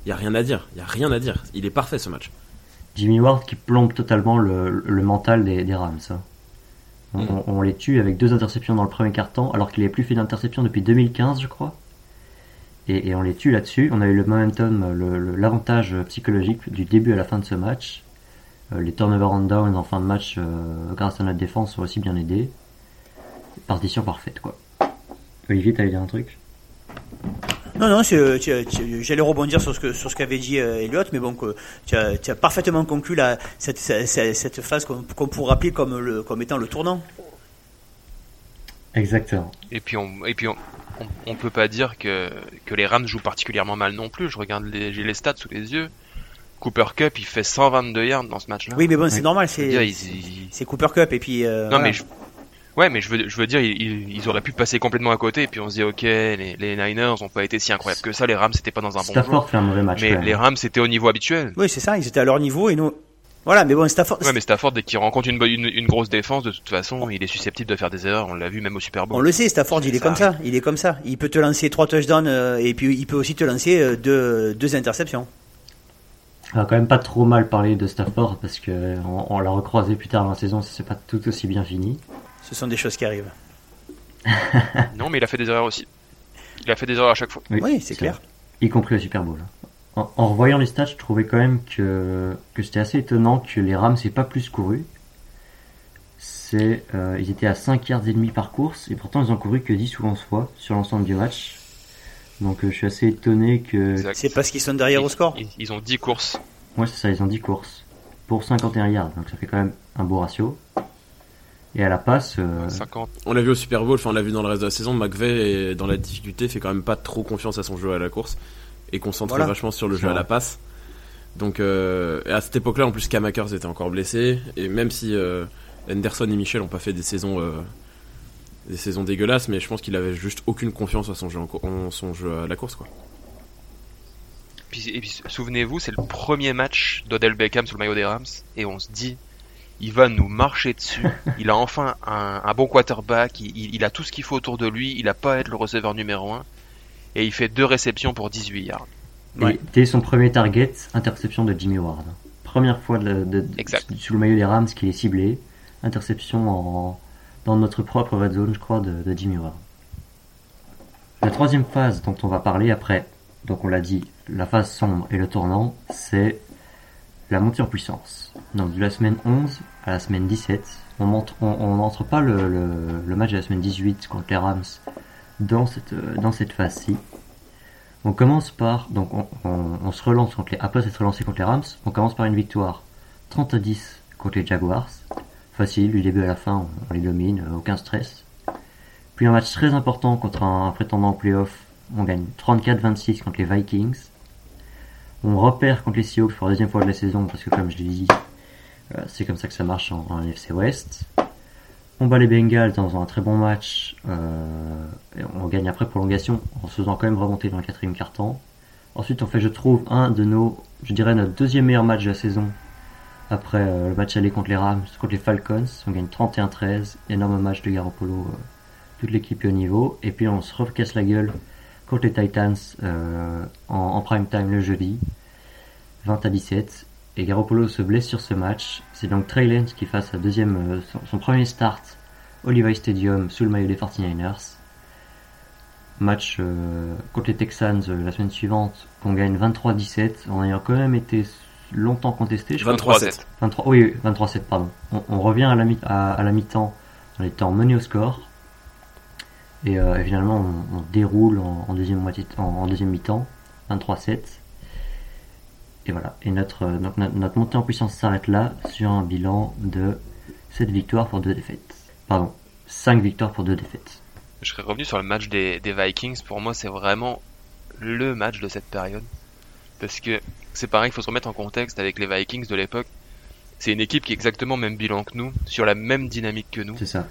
Il y a rien à dire. Il y a rien à dire. Il est parfait ce match. Jimmy Ward qui plombe totalement le, le mental des, des Rams. Hein. On, mm. on, les tue avec deux interceptions dans le premier quart-temps, alors qu'il n'avait plus fait d'interception depuis 2015, je crois. Et, et on les tue là-dessus. On a eu le momentum, l'avantage le, psychologique du début à la fin de ce match. Euh, les turnovers on down en fin de match, euh, grâce à notre défense, sont aussi bien aidés. Partition parfaite, quoi. Olivier, t'allais dire un truc? Non, non, j'allais rebondir sur ce que sur ce qu'avait dit euh, Elliot, mais bon, que, tu, as, tu as parfaitement conclu la, cette, cette, cette phase qu'on qu pourrait appeler comme, le, comme étant le tournant. Exactement. Et puis on, et puis on, on, on, peut pas dire que, que les Rams jouent particulièrement mal non plus. Je regarde les, j'ai les stats sous les yeux. Cooper Cup, il fait 122 yards dans ce match-là. Oui, mais bon, c'est normal, c'est c'est Cooper Cup et puis. Euh, non, voilà. mais je, Ouais, mais je veux, je veux dire, ils, ils, auraient pu passer complètement à côté, et puis on se dit, ok, les, les Niners ont pas été si incroyables que ça, les Rams c'était pas dans un Stafford bon jour. fait un mauvais match. Mais les Rams c'était au niveau habituel. Oui, c'est ça, ils étaient à leur niveau, et nous. Voilà, mais bon, Stafford. Ouais, mais Stafford, dès qu'il rencontre une, une, une, grosse défense, de toute façon, il est susceptible de faire des erreurs. On l'a vu même au Super Bowl. On le sait, Stafford, il est ça comme ça. Il est comme ça. Il peut te lancer trois touchdowns, euh, et puis il peut aussi te lancer euh, deux, deux interceptions. On va quand même pas trop mal parler de Stafford parce que on, on l'a recroisé plus tard dans la saison, c'est pas tout aussi bien fini. Ce sont des choses qui arrivent. non, mais il a fait des erreurs aussi. Il a fait des erreurs à chaque fois. Oui, oui c'est clair. Y compris au Super Bowl. En, en, revoyant les stats, je trouvais quand même que, que c'était assez étonnant que les Rams n'aient pas plus couru. c'est euh, ils étaient à 5 yards et demi par course et pourtant ils ont couru que 10 ou 11 fois sur l'ensemble du match. Donc euh, je suis assez étonné que Exact. C'est parce qu'ils sont derrière au score. Ils, ils ont 10 courses. Ouais, c'est ça, ils ont 10 courses pour 51 yards, donc ça fait quand même un beau ratio. Et à la passe, euh, 50. On l'a vu au Super Bowl, enfin on l'a vu dans le reste de la saison, McVeigh est dans la difficulté fait quand même pas trop confiance à son jeu à la course et concentre Voilà. vachement sur le jeu à la passe. Donc euh, à cette époque-là, en plus, Cam Akers était encore blessé et même si euh, Henderson et Michel ont pas fait des saisons euh, des saisons dégueulasses, mais je pense qu'il avait juste aucune confiance à son jeu en, son jeu à la course quoi. Puis, et puis souvenez-vous, c'est le premier match d'Odell Beckham sous le maillot des Rams et on se dit, il va nous marcher dessus. il a enfin un, un bon quarterback, il, il- il a tout ce qu'il faut autour de lui, il a pas à être le receveur numéro 1 et il fait deux réceptions pour 18 yards. et Ouais. dès son premier target, interception de Jimmy Ward. Première fois de, de- de- Exact. sous le maillot des Rams qui est ciblé, interception en, dans notre propre red zone, je crois, de, de Jimmy Ward. La troisième phase dont on va parler après, donc on l'a dit, la phase sombre et le tournant, c'est la montée en puissance. Donc de la semaine 11 à la semaine 17, on n'entre pas le, match de la semaine 18 contre les Rams dans cette, euh, dans cette phase-ci. On commence par, donc on, se relance contre les, après s'être contre les Rams, on commence par une victoire 30 à 10 contre les Jaguars. Facile, du début à la fin, on, les domine, euh, aucun stress. Puis un match très important contre un, un prétendant au playoff, on gagne 34-26 contre les Vikings. On repère contre les Seahawks pour la deuxième fois de la saison, parce que comme je l'ai dit, euh, c'est comme ça que ça marche en, NFC West. On bat les Bengals dans un très bon match. euh, et on gagne après prolongation en se faisant quand même remonter dans le quatrième quart-temps. Ensuite, on fait, je trouve, un de nos, je dirais, notre deuxième meilleur match de la saison. Après euh, le match aller contre les Rams, contre les Falcons, on gagne 31-13. Énorme match de Garoppolo. toute l'équipe est au niveau. Et puis on se recasse la gueule contre les Titans euh, en, en prime time le jeudi. 20 à 17. Et Garoppolo se blesse sur ce match. C'est donc Trey Lance qui fait sa deuxième, euh, son, son premier start au Levi Stadium sous le maillot des 49ers. Match euh, contre les Texans euh, la semaine suivante qu'on gagne 23-17 en ayant quand même été longtemps contesté. Je crois. 23-7. 23, oui, oui, 23-7, pardon. On, on revient à la, mi- à, à la mi-temps en étant mené au score. Et, euh, et finalement, on, on déroule en, en deuxième moitié, en, en deuxième mi-temps, 23-7. Et voilà. Et notre, euh, donc notre, notre montée en puissance s'arrête là sur un bilan de 7 victoires pour 2 défaites. Pardon, 5 victoires pour 2 défaites. Je serais revenu sur le match des, des Vikings. Pour moi, c'est vraiment le match de cette période. Parce que c'est pareil, il faut se remettre en contexte avec les Vikings de l'époque. C'est une équipe qui est exactement même bilan que nous, sur la même dynamique que nous. C'est ça.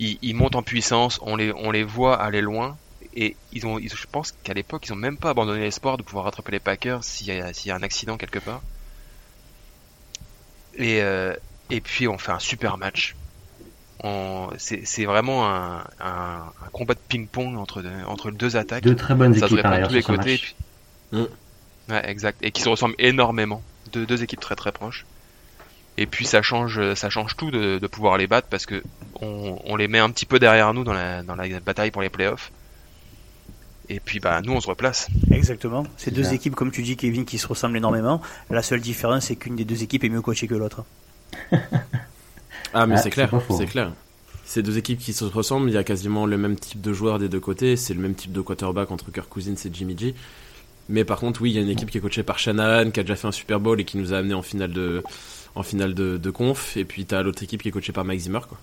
Ils, ils montent en puissance, on les, on les voit aller loin. Et ils ont, ils- je pense qu'à l'époque, ils ont même pas abandonné l'espoir de pouvoir rattraper les Packers s'il y y a un accident quelque part. Et, euh, et puis on fait un super match. C'est vraiment un, un, un combat de ping-pong entre, deux- entre deux attaques. Deux très bonnes ça équipes par de ailleurs tous les côtés. et Ouais, exact. Et qui se ressemblent énormément. Deux, deux équipes très très proches. Et puis ça change, ça change tout de, de pouvoir les battre parce que on, on les met un petit peu derrière nous dans la, dans la bataille pour les playoffs. Et puis bah nous on se replace. Exactement. C'est C'est deux ça. équipes, comme tu dis, Kevin, qui se ressemblent énormément. La seule différence, c'est qu'une des deux équipes est mieux coachée que l'autre. Ah mais Ah, c'est clair, c'est clair. C'est deux équipes qui se ressemblent, il y a quasiment le même type de joueurs des deux côtés, c'est le même type de quarterback entre Kirk Cousins et Jimmy G. Mais par contre, oui, il y a une équipe qui est coachée par Shanahan, qui a déjà fait un Super Bowl et qui nous a amené en finale de, en finale de, de conf. Et puis t'as l'autre équipe qui est coachée par Mike Zimmer, quoi.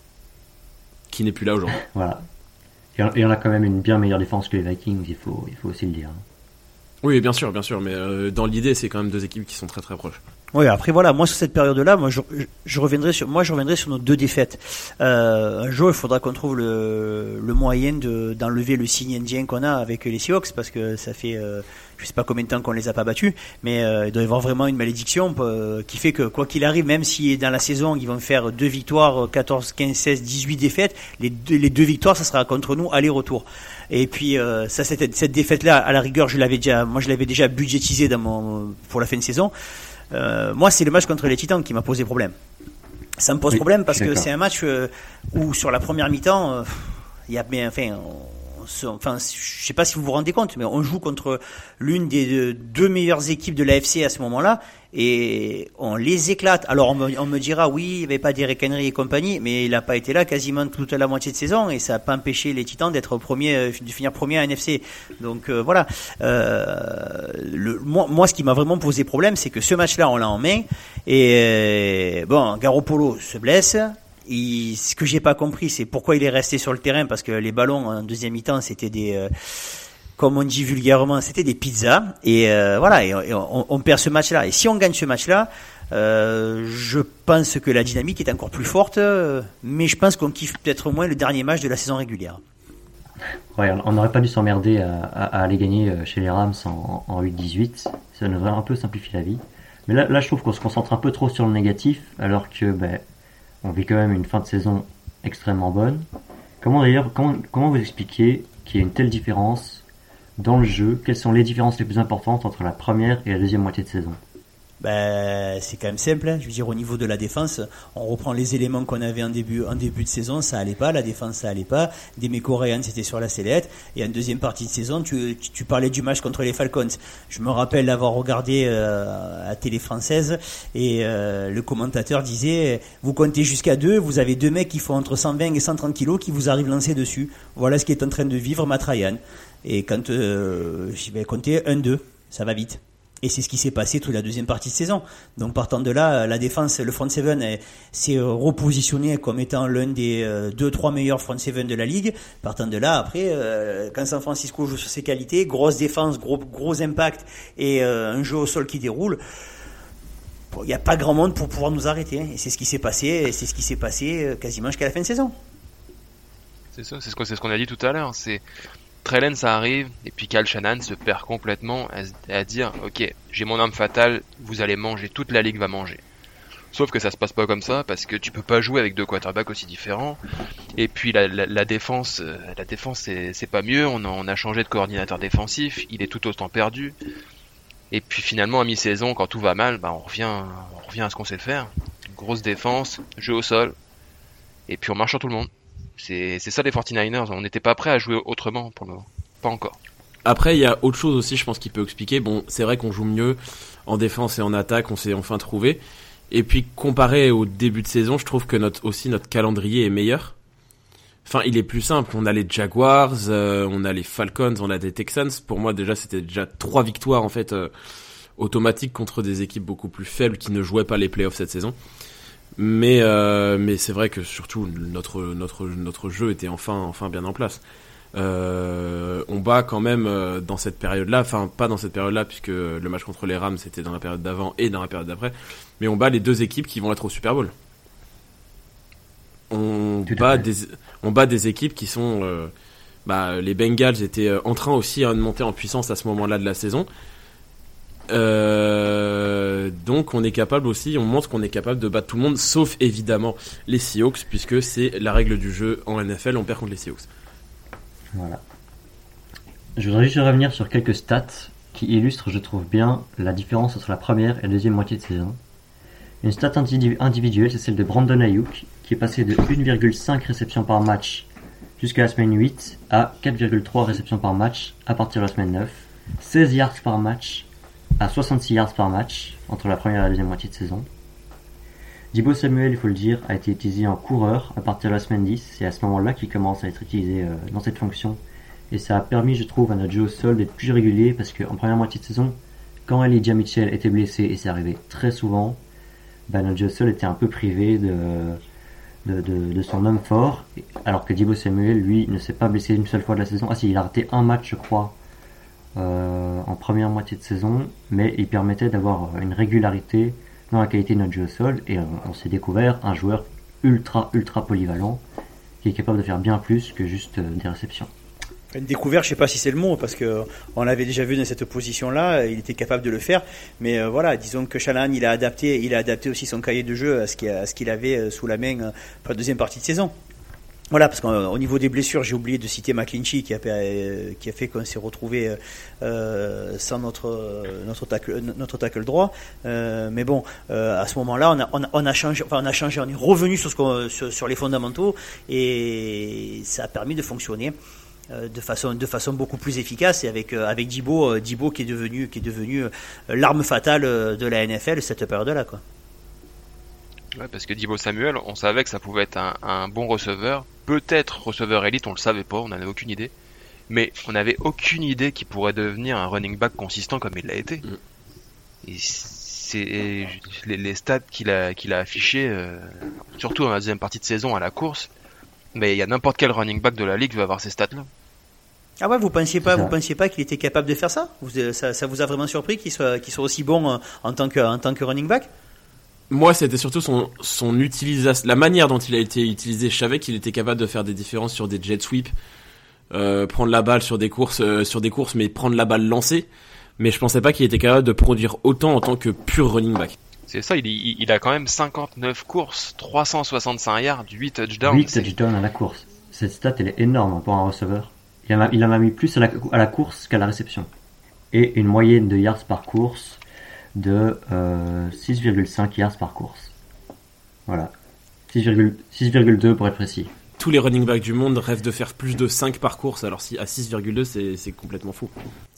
Qui n'est plus là aujourd'hui. Voilà. Et on, et on a quand même une bien meilleure défense que les Vikings, il faut, il faut aussi le dire. Oui, bien sûr, bien sûr, mais euh, dans l'idée, c'est quand même deux équipes qui sont très très proches. Oui, après voilà, moi sur cette période-là, moi je, je- reviendrai sur, moi je reviendrai sur nos deux défaites. Euh, un jour, il faudra qu'on trouve le, le moyen de d'enlever le signe indien qu'on a avec les Seahawks parce que ça fait, euh, je sais pas combien de temps qu'on les a pas battus, mais euh, il doit y avoir vraiment une malédiction euh, qui fait que quoi qu'il arrive, même si dans la saison ils vont faire deux victoires, 14, 15, 16, 18 défaites, les deux, les deux victoires, ça sera contre nous aller-retour. Et puis euh, ça, cette, cette défaite-là, à la rigueur, je l'avais déjà, moi je l'avais déjà budgétisé dans mon pour la fin de saison. Euh, moi, c'est le match contre les Titans qui m'a posé problème. Ça me pose Oui, problème parce que c'est un match euh, où sur la première mi-temps, euh, il y a, mais enfin, on, enfin, je sais pas si vous vous rendez compte, mais on joue contre l'une des deux meilleures équipes de l'AFC à ce moment-là et on les éclate. Alors on me, dira oui, il n'y avait pas d'Eric Henry et compagnie, mais il n'a pas été là quasiment toute la moitié de saison et ça n'a pas empêché les Titans d'être premier, euh, de finir premier à NFC. Donc euh, voilà. Euh, le, moi, ce qui m'a vraiment posé problème, c'est que ce match-là, on l'a en main et bon, Garoppolo se blesse. Ce que j'ai pas compris, c'est pourquoi il est resté sur le terrain parce que les ballons en deuxième mi-temps, c'était des comme on dit vulgairement, c'était des pizzas. Et euh, voilà, on, perd ce match-là. Et si on gagne ce match-là, euh, je pense que la dynamique est encore plus forte. mais je pense qu'on kiffe peut-être moins le dernier match de la saison régulière. On n'aurait pas dû s'emmerder à, aller gagner euh, chez les Rams en, en 8-18. Ça nous aurait un peu simplifié la vie. Mais là, là je trouve qu'on se concentre un peu trop sur le négatif, alors que ben, on vit quand même une fin de saison extrêmement bonne. Comment d'ailleurs, comment, vous expliquez qu'il y a une telle différence dans le jeu, quelles sont les différences les plus importantes entre la première et la deuxième moitié de saison? Ben, c'est quand même simple. Hein. Je veux dire, au niveau de la défense, on reprend les éléments qu'on avait en début, en début de saison, ça allait pas. La défense, ça allait pas. Des coréens, c'était sur la sellette. Et en deuxième partie de saison, tu, tu, parlais du match contre les Falcons. Je me rappelle l'avoir regardé euh, à télé française et euh, le commentateur disait vous comptez jusqu'à deux, vous avez deux mecs qui font entre 120 et 130 kilos qui vous arrivent lancés dessus. Voilà ce qui est en train de vivre Matt Ryan. Et quand euh, je vais compter 1-2, ça va vite. Et c'est ce qui s'est passé toute la deuxième partie de saison. Donc partant de là, la défense, le front seven s'est repositionné comme étant l'un des euh, deux trois meilleurs front seven de la ligue. Partant de là, après, euh, quand San Francisco joue sur ses qualités, grosse défense, gros impact et euh, un jeu au sol qui déroule. Il n'y a pas grand monde pour pouvoir nous arrêter. Hein. Et c'est ce qui s'est passé. C'est ce qui s'est passé quasiment jusqu'à la fin de saison. C'est ça, c'est ce qu'on a dit tout à l'heure. C'est Trellen ça arrive, et puis Cal Shannon se perd complètement à, dire Ok, j'ai mon arme fatale, vous allez manger, toute la ligue va manger. Sauf que ça se passe pas comme ça parce que tu peux pas jouer avec deux quarterbacks aussi différents. Et puis la, défense, la défense euh, c'est pas mieux. On a, on a, changé de coordinateur défensif, il est tout autant perdu. Et puis finalement à mi-saison, quand tout va mal, bah on revient, on revient à ce qu'on sait faire. Grosse défense, jeu au sol, et puis on marche sur tout le monde. C'est ça les 49ers. On n'était pas prêt à jouer autrement pour le moment. Pas encore. Après, il y a autre chose aussi, je pense, qui peut expliquer. Bon, c'est vrai qu'on joue mieux en défense et en attaque, on s'est enfin trouvé. Et puis, comparé au début de saison, je trouve que notre, aussi notre calendrier est meilleur. Enfin, il est plus simple. On a les Jaguars, euh, on a les Falcons, on a des Texans. Pour moi, déjà, c'était déjà trois victoires, en fait, euh, automatiques contre des équipes beaucoup plus faibles qui ne jouaient pas les playoffs cette saison. Mais euh, mais c'est vrai que surtout notre notre notre jeu était enfin enfin bien en place. Euh, on bat quand même euh, dans cette période-là, enfin pas dans cette période-là puisque le match contre les Rams c'était dans la période d'avant et dans la période d'après, mais on bat les deux équipes qui vont être au Super Bowl. On bat des on bat des équipes qui sont euh, bah, les Bengals étaient en train aussi de monter en puissance à ce moment-là de la saison euh, donc on est capable aussi, on montre qu'on est capable de battre tout le monde, sauf évidemment les Seahawks, puisque c'est la règle du jeu en NFL, on perd contre les Seahawks. Voilà. Je voudrais juste revenir sur quelques stats qui illustrent, je trouve bien, la différence entre la première et la deuxième moitié de saison. Une stat individuelle, c'est celle de Brandon Ayuk, qui est passé de 1,5 réceptions par match jusqu'à la semaine 8 à 4,3 réceptions par match à partir de la semaine 9, 16 yards par match à 66 yards par match entre la première et la deuxième moitié de saison. Dibo Samuel, il faut le dire, a été utilisé en coureur à partir de la semaine 10. C'est à ce moment-là qu'il commence à être utilisé euh, dans cette fonction. Et ça a permis, je trouve, à notre jeu au sol d'être plus régulier parce qu'en première moitié de saison, quand Elijah Mitchell était blessé, et c'est arrivé très souvent, bah, notre jeu au sol était un peu privé de, de, de, son homme fort. Alors que Dibo Samuel, lui, ne s'est pas blessé une seule fois de la saison. Ah si, il a raté un match, je crois, en première moitié de saison, mais il permettait d'avoir une régularité dans la qualité de notre jeu au sol et on, s'est découvert un joueur ultra ultra polyvalent qui est capable de faire bien plus que juste euh, des réceptions. Une découverte, je sais pas si c'est le mot, parce que on l'avait déjà vu dans cette position-là, il était capable de le faire. Mais euh, voilà, disons que Chalan, il a adapté, il a adapté aussi son cahier de jeu à ce qu'il avait sous la main pour la deuxième partie de saison. Voilà, parce qu'au niveau des blessures, j'ai oublié de citer McClinchy qui a, fait qu'on s'est retrouvé euh, sans notre notre tackle, notre droit. Euh, mais bon, euh, à ce moment-là, on a, changé, enfin on a changé, on est revenu sur, ce sur, sur les fondamentaux et ça a permis de fonctionner. de façon de façon beaucoup plus efficace et avec avec Dibo Dibo qui est devenu qui est devenu l'arme fatale de la NFL cette période là parce que Dibo Samuel, on savait que ça pouvait être un, un bon receveur, peut-être receveur élite, on le savait pas, on n'en avait aucune idée mais on n'avait aucune idée qu'il pourrait devenir un running back consistant comme il l'a été. Mm. Et c'est les, stats qu'il a qu'il a affichés, euh, surtout dans la deuxième partie de saison à la course. Mais il y a n'importe quel running back de la ligue qui va avoir ces stats-là. Ah ouais, vous pensiez pas, vous pensiez pas qu'il était capable de faire ça, vous, ça, ça vous a vraiment surpris qu'il soit, qu'il soit aussi bon euh, en tant que, en tant que running back? Moi, c'était surtout son, son utilisation, la manière dont il a été utilisé. Je savais qu'il était capable de faire des différences sur des jet sweeps, euh, prendre la balle sur des courses, euh, sur des courses, mais prendre la balle lancée. Mais je pensais pas qu'il était capable de produire autant en tant que pur running back. C'est ça, il, il, a quand même 59 courses, 365 yards, 8 touchdowns. 8 touchdowns à la course. Cette stat, elle est énorme pour un receveur. Il en a, il en a mis plus à la, à la course qu'à la réception. Et une moyenne de yards par course de euh, 6,5 yards par course. Voilà. 6,2 pour être précis tous les running backs du monde rêvent de faire plus de 5 par course, alors si à 6,2 c'est complètement fou.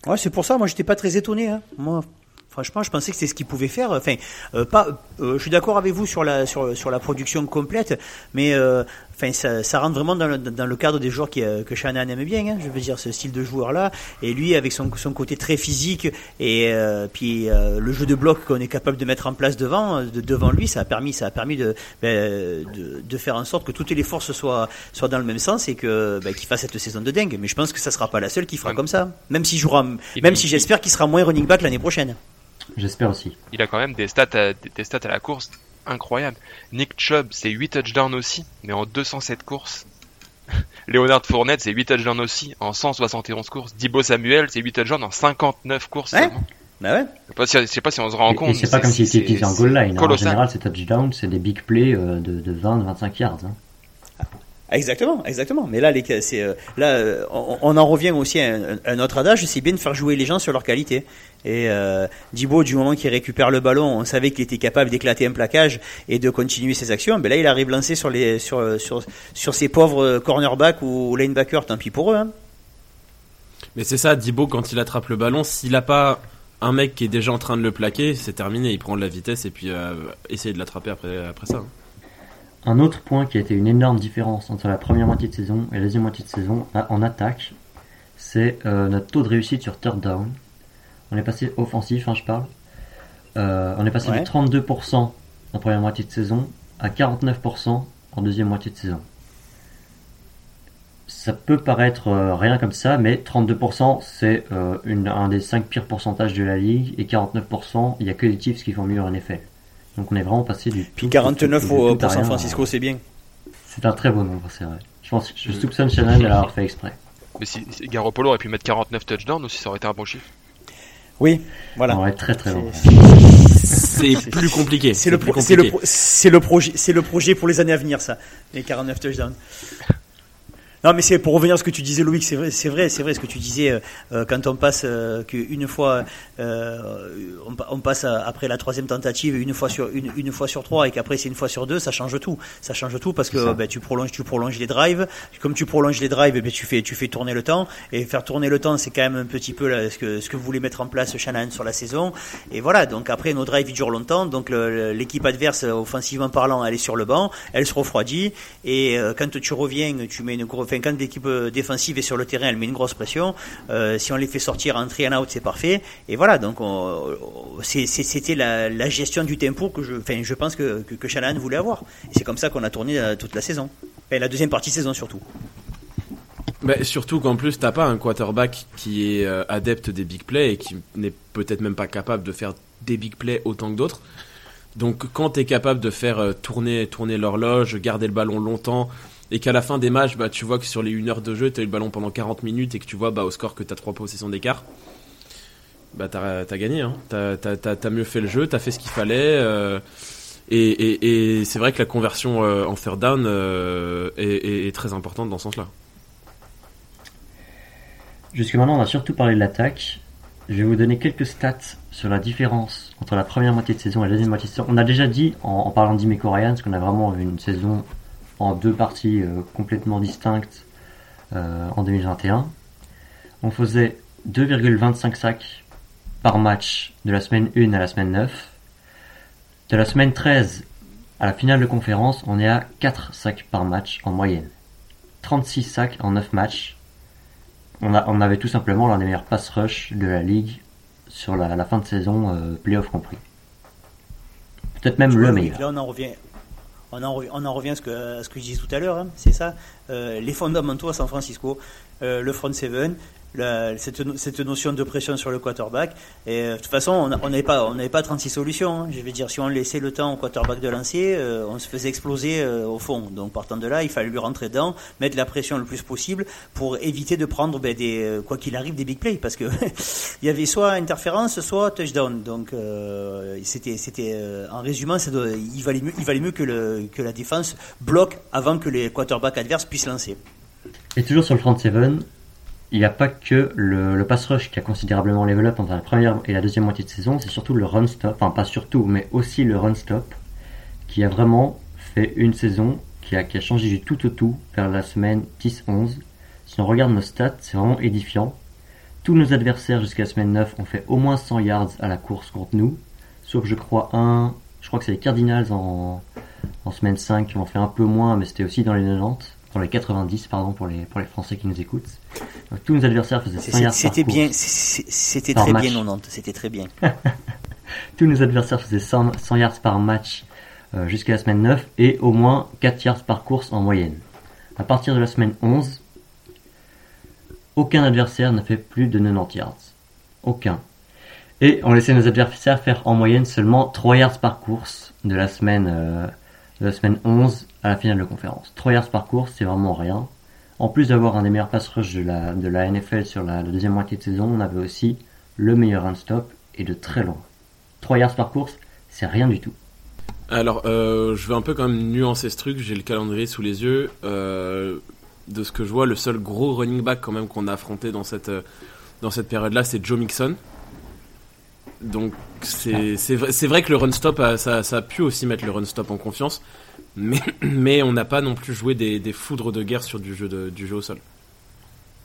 Ouais, c'est pour ça, moi j'étais pas très étonné. Hein. Moi, franchement, je pensais que c'est ce qu'il pouvait faire. Enfin, euh, pas, euh, je suis d'accord avec vous sur la, sur, sur la production complète, mais euh, enfin ça, ça, rentre vraiment dans le, dans le cadre des joueurs qui, euh, que Shannon aime bien. Hein, je veux dire ce style de joueur là. Et lui avec son, son côté très physique et euh, puis euh, le jeu de bloc qu'on est capable de mettre en place devant de, devant lui, ça a permis ça a permis de, ben, de, de faire en sorte que toutes les forces soient soient dans le même sens et que ben, qu'il fasse cette saison de dingue. Mais je pense que ça sera pas la seule qui fera comme ça. Même si jouera, même si j'espère qu'il sera moins running back l'année prochaine. J'espère aussi. Il a quand même des stats des stats à la course incroyable. Nick Chubb, c'est 8 touchdowns aussi, mais en 207 courses. Leonard Fournette, c'est 8 touchdowns aussi, en 171 courses. Dibo Samuel, c'est 8 touchdowns en 59 courses. Ouais. Bah ouais. Je sais, pas si, sais pas si on se rend compte. C'est pas comme s'il était utilisé en goal line. Hein. En général, ces touchdowns, c'est des big plays euh, de, de 20-25 yards. Hein. Exactement, exactement. Mais là, les, euh, là, euh, on, en revient aussi à un, autre adage, c'est bien de faire jouer les gens sur leur qualité. Et euh, Dibo, du moment qu'il récupère le ballon, on savait qu'il était capable d'éclater un plaquage et de continuer ses actions. Mais là, il arrive lancé sur les, sur, sur, sur ces pauvres cornerbacks ou linebackers. Tant pis pour eux. Hein. Mais c'est ça, Dibo, quand il attrape le ballon, s'il a pas un mec qui est déjà en train de le plaquer, c'est terminé. Il prend de la vitesse et puis euh, essayer de l'attraper après, après ça. Hein. Un autre point qui a été une énorme différence entre la première moitié de saison et la deuxième moitié de saison en attaque, c'est euh, notre taux de réussite sur third down. On est passé offensif, hein, je parle. Euh, on est passé de 32% en première moitié de saison à 49% en deuxième moitié de saison. Ça peut paraître euh, rien comme ça, mais 32% c'est un des 5 pires pourcentages de la ligue et 49% il n'y a que les Chiefs qui font mieux en effet. Donc on est vraiment passé du. Puis 49 pour, San Francisco, c'est bien. C'est un très bon nombre, c'est vrai. Je pense, je soupçonne Shannon d'avoir fait exprès. Mais si, Garoppolo aurait pu mettre 49 touchdowns aussi, ça aurait été un bon chiffre. Oui, voilà. On très très long. C'est plus compliqué. C'est le, le, le, projet, c'est le projet pour les années à venir, ça. Les 49 touchdowns. Non, mais c'est pour revenir à ce que tu disais, Loïc, c'est vrai, c'est vrai, c'est vrai ce que tu disais euh, euh, quand on passe euh, qu'une fois, on, passe après la troisième tentative une fois sur une, une fois sur trois et qu'après c'est une fois sur deux, ça change tout. Ça change tout parce que ben, tu prolonges, tu prolonges les drives. Comme tu prolonges les drives, ben, tu fais, tu fais tourner le temps et faire tourner le temps, c'est quand même un petit peu là, ce que ce que voulait mettre en place Shannon sur la saison. Et voilà, donc après nos drives ils durent longtemps, donc l'équipe adverse offensivement parlant, elle est sur le banc, elle se refroidit et quand tu reviens, tu mets une grosse enfin, quand l'équipe euh, défensive est sur le terrain, elle met une grosse pression. Euh, si on les fait sortir en three and out, c'est parfait. Et voilà, donc c'était la, gestion du tempo que je, pense que, que, que voulait avoir. Et c'est comme ça qu'on a tourné euh, toute la saison. Enfin, la deuxième partie de saison surtout. Mais surtout qu'en plus, t'as pas un quarterback qui est adepte des big plays et qui n'est peut-être même pas capable de faire des big plays autant que d'autres. Donc quand tu es capable de faire tourner, tourner l'horloge, garder le ballon longtemps, et qu'à la fin des matchs, bah, tu vois que sur les 1 heure de jeu, tu as eu le ballon pendant 40 minutes et que tu vois bah, au score que tu as 3 possessions d'écart, bah, tu as, gagné. Hein. Tu as, mieux fait le jeu, tu as fait ce qu'il fallait. Euh, et, c'est vrai que la conversion euh, en third down euh, est, très importante dans ce sens-là. Jusque maintenant, on a surtout parlé de l'attaque. Je vais vous donner quelques stats sur la différence entre la première moitié de saison et la deuxième moitié de saison. On a déjà dit, en, parlant d'Ime Ryan, qu'on a vraiment une saison en deux parties euh, complètement distinctes en 2021. On faisait 2,25 sacs par match de la semaine 1 à la semaine 9. De la semaine 13 à la finale de conférence, on est à 4 sacs par match en moyenne. 36 sacs en 9 matchs. On, a, on avait tout simplement l'un des meilleurs pass rush de la ligue sur la, fin de saison, euh, playoff compris. Peut-être même le meilleur. Là, on en revient, on en, revient à ce que, ce que je disais tout à l'heure, hein. c'est ça. Euh, les fondamentaux à San Francisco, euh, le front seven, cette, notion de pression sur le quarterback. Et euh, de toute façon, on n'avait pas, on n'avait pas 36 solutions. Hein. Je veux dire, si on laissait le temps au quarterback de lancer, euh, on se faisait exploser euh, au fond. Donc, partant de là, il fallait lui rentrer dedans, mettre la pression le plus possible pour éviter de prendre, ben, des, quoi qu'il arrive, des big plays, parce que il y avait soit interférence, soit touchdown. Donc, c'était, c'était, en résumant, il valait mieux, il valait mieux que, la défense bloque avant que les quarterbacks adverses puissent lancer. Et toujours sur le front seven, il n'y a pas que le, le, pass rush qui a considérablement level up entre la première et la deuxième moitié de saison, c'est surtout le run stop, enfin pas surtout, mais aussi le run stop, qui a vraiment fait une saison qui a, qui a changé du tout au tout vers la semaine 10-11. Si on regarde nos stats, c'est vraiment édifiant. Tous nos adversaires jusqu'à la semaine 9 ont fait au moins 100 yards à la course contre nous, sauf je crois un, je crois que c'est les Cardinals en, en semaine 5 qui ont fait un peu moins, mais c'était aussi dans les 90 dans les 90 pardon pour les pour les Français qui nous écoutent. tous nos adversaires faisaient 100 yards C'était bien, c'était très bien 90, c'était très bien. tous nos adversaires faisaient 100, 100 yards par match euh, jusqu'à la semaine 9 et au moins 4 yards par course en moyenne. À partir de la semaine 11, aucun adversaire n'a fait plus de 90 yards. Aucun. Et on laissait nos adversaires faire en moyenne seulement 3 yards par course de la semaine euh, de la semaine 11 à la finale de conférence. 3 yards par course, c'est vraiment rien. En plus d'avoir un des meilleurs pass rush de la, de la NFL sur la, deuxième moitié de saison, on avait aussi le meilleur run stop et de très loin. 3 yards par course, c'est rien du tout. Alors, euh, je vais un peu quand même nuancer ce truc. J'ai le calendrier sous les yeux. Euh, de ce que je vois, le seul gros running back quand même qu'on a affronté dans cette, euh, dans cette période-là, c'est Joe Mixon. Donc c'est vrai, vrai, que le run stop, ça, ça, a pu aussi mettre le run stop en confiance, mais, mais on n'a pas non plus joué des, des, foudres de guerre sur du jeu, de, du jeu au sol.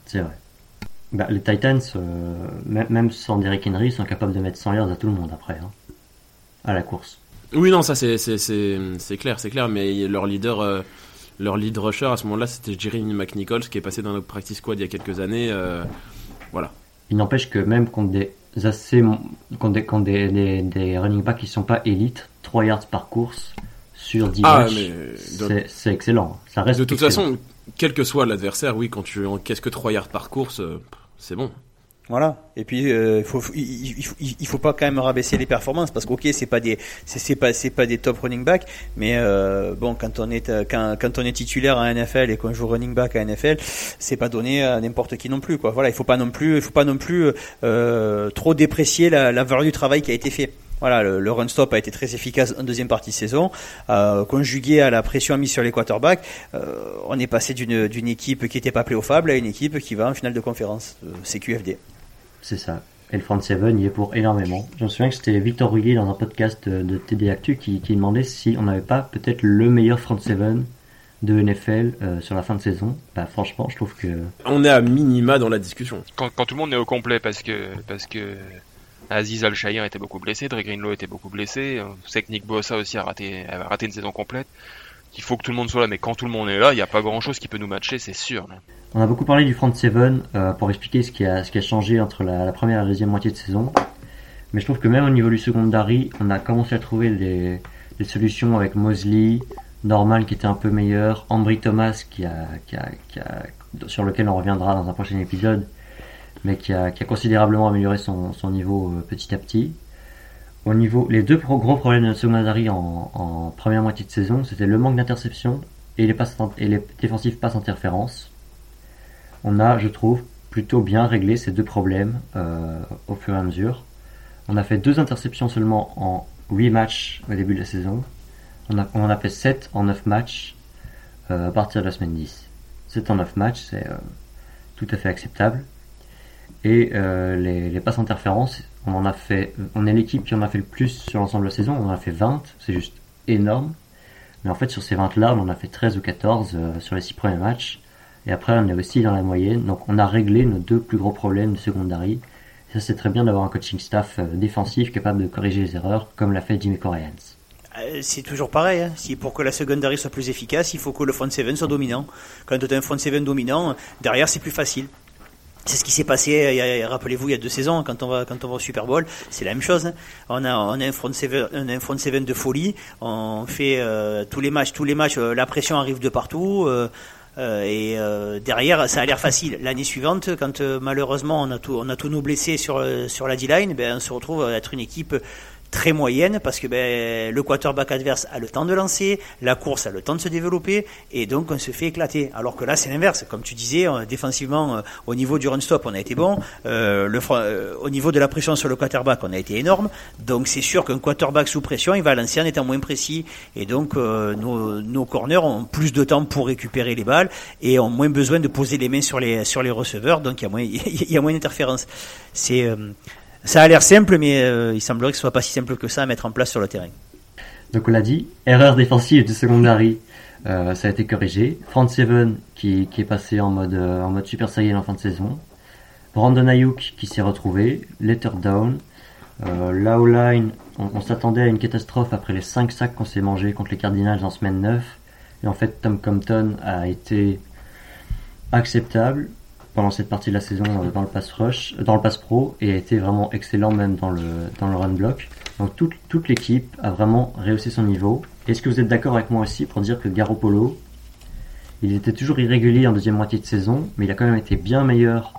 C'est vrai. Bah, les Titans, euh, même sans Derrick Henry, sont capables de mettre 100 yards à tout le monde après, hein, à la course. Oui, non, ça c'est clair, c'est clair, mais leur leader, euh, leur lead rusher à ce moment-là, c'était Jeremy McNichols qui est passé dans notre practice squad il y a quelques années. Euh, voilà. Il n'empêche que même contre des assez quand des, quand des, des, running backs qui sont pas élites, 3 yards par course sur 10 ah, matchs, c'est excellent. Ça reste de toute façon, quel que soit l'adversaire, oui, quand tu encaisses que 3 yards par course, euh, c'est bon. Voilà. Et puis euh, il faut faut pas quand même rabaisser les performances parce qu'ok c'est pas des c'est pas c'est pas des top running back mais euh, bon quand on est quand, quand on est titulaire à NFL et qu'on joue running back à NFL c'est pas donné à n'importe qui non plus quoi. Voilà il faut pas non plus il faut pas non plus euh, trop déprécier la, la valeur du travail qui a été fait. Voilà, le, run stop a été très efficace en deuxième partie de saison. Euh, conjugué à la pression mise sur les quarterbacks, euh, on est passé d'une équipe qui n'était pas pléophable à une équipe qui va en finale de conférence, euh, CQFD. C'est ça. Et le front seven y est pour énormément. Je me souviens que c'était Victor Ruguet dans un podcast de TD Actu qui, demandait si on n'avait pas peut-être le meilleur front seven de NFL euh, sur la fin de saison. Bah, franchement, je trouve que on est à minima dans la discussion. Quand, tout le monde est au complet, parce que parce que Aziz al était beaucoup blessé, Dre Greenlow était beaucoup blessé, on sait que Nick Bossa aussi a raté, a raté une saison complète. Il faut que tout le monde soit là, mais quand tout le monde est là, il n'y a pas grand chose qui peut nous matcher, c'est sûr. On a beaucoup parlé du front seven euh, pour expliquer ce qui, a, ce qui a changé entre la, première et la deuxième moitié de saison. Mais je trouve que même au niveau du secondary, on a commencé à trouver des, solutions avec Mosley, Normal qui était un peu meilleur, Ambry Thomas qui a, qui a, sur lequel on reviendra dans un prochain épisode, mais qui a, considérablement amélioré son, son niveau euh, petit à petit. Au niveau, les deux gros problèmes de secondary en, en première moitié de saison, c'était le manque d'interception et les, passes, et les défensives passes interférences on a, je trouve, plutôt bien réglé ces deux problèmes euh, au fur et à mesure. On a fait deux interceptions seulement en 8 matchs au début de la saison. On, a, en a fait 7 en 9 matchs euh, à partir de la semaine 10. 7 en 9 matchs, c'est euh, tout à fait acceptable. Et les, les, passes interférences, on en a fait, on est l'équipe qui en a fait le plus sur l'ensemble de la saison. On en a fait 20, c'est juste énorme. Mais en fait, sur ces 20 là, on en a fait 13 ou 14 sur les 6 premiers matchs Et après, on est aussi dans la moyenne. Donc, on a réglé nos deux plus gros problèmes de secondary. Ça, c'est très bien d'avoir un coaching staff euh, défensif capable de corriger les erreurs, comme l'a fait Jimmy Corrians. Euh, c'est toujours pareil. Hein. Si pour que la secondary soit plus efficace, il faut que le front seven soit dominant. Quand tu as un front seven dominant, derrière c'est plus facile. C'est ce qui s'est passé, rappelez-vous, il y a deux saisons, quand on va, quand on va au Super Bowl, c'est la même chose. Hein. On, a, un front seven, un front seven de folie. On fait euh, tous les matchs, tous les matchs, la pression arrive de partout. Euh, et euh, derrière, ça a l'air facile. L'année suivante, quand euh, malheureusement on a, tout, on a tous nos blessés sur, sur la D-line, ben, on se retrouve à être une équipe très moyenne parce que ben, le quarterback adverse a le temps de lancer, la course a le temps de se développer et donc on se fait éclater. Alors que là c'est l'inverse, comme tu disais, défensivement au niveau du run stop on a été bon, euh, le, au niveau de la pression sur le quarterback on a été énorme. Donc c'est sûr qu'un quarterback sous pression il va lancer en étant moins précis et donc nos, nos corners ont plus de temps pour récupérer les balles et ont moins besoin de poser les mains sur les sur les receveurs. Donc il y a moins il y a moins d'interférences. C'est ça a l'air simple, mais euh, il semblerait que ce soit pas si simple que ça à mettre en place sur le terrain. Donc on l'a dit, erreur défensive de secondary, euh, ça a été corrigé. Front Seven qui, qui est passé en mode euh, en mode Super Saiyan en fin de saison. Brandon Ayuk qui s'est retrouvé. Letter down. La line on, s'attendait à une catastrophe après les 5 sacs qu'on s'est mangé contre les Cardinals en semaine 9. Et en fait, Tom Compton a été acceptable pendant cette partie de la saison dans le pass rush, euh, dans le pass pro et a été vraiment excellent même dans le dans le run block. Donc toute toute l'équipe a vraiment rehaussé son niveau. Est-ce que vous êtes d'accord avec moi aussi pour dire que Garoppolo, il était toujours irrégulier en deuxième moitié de saison, mais il a quand même été bien meilleur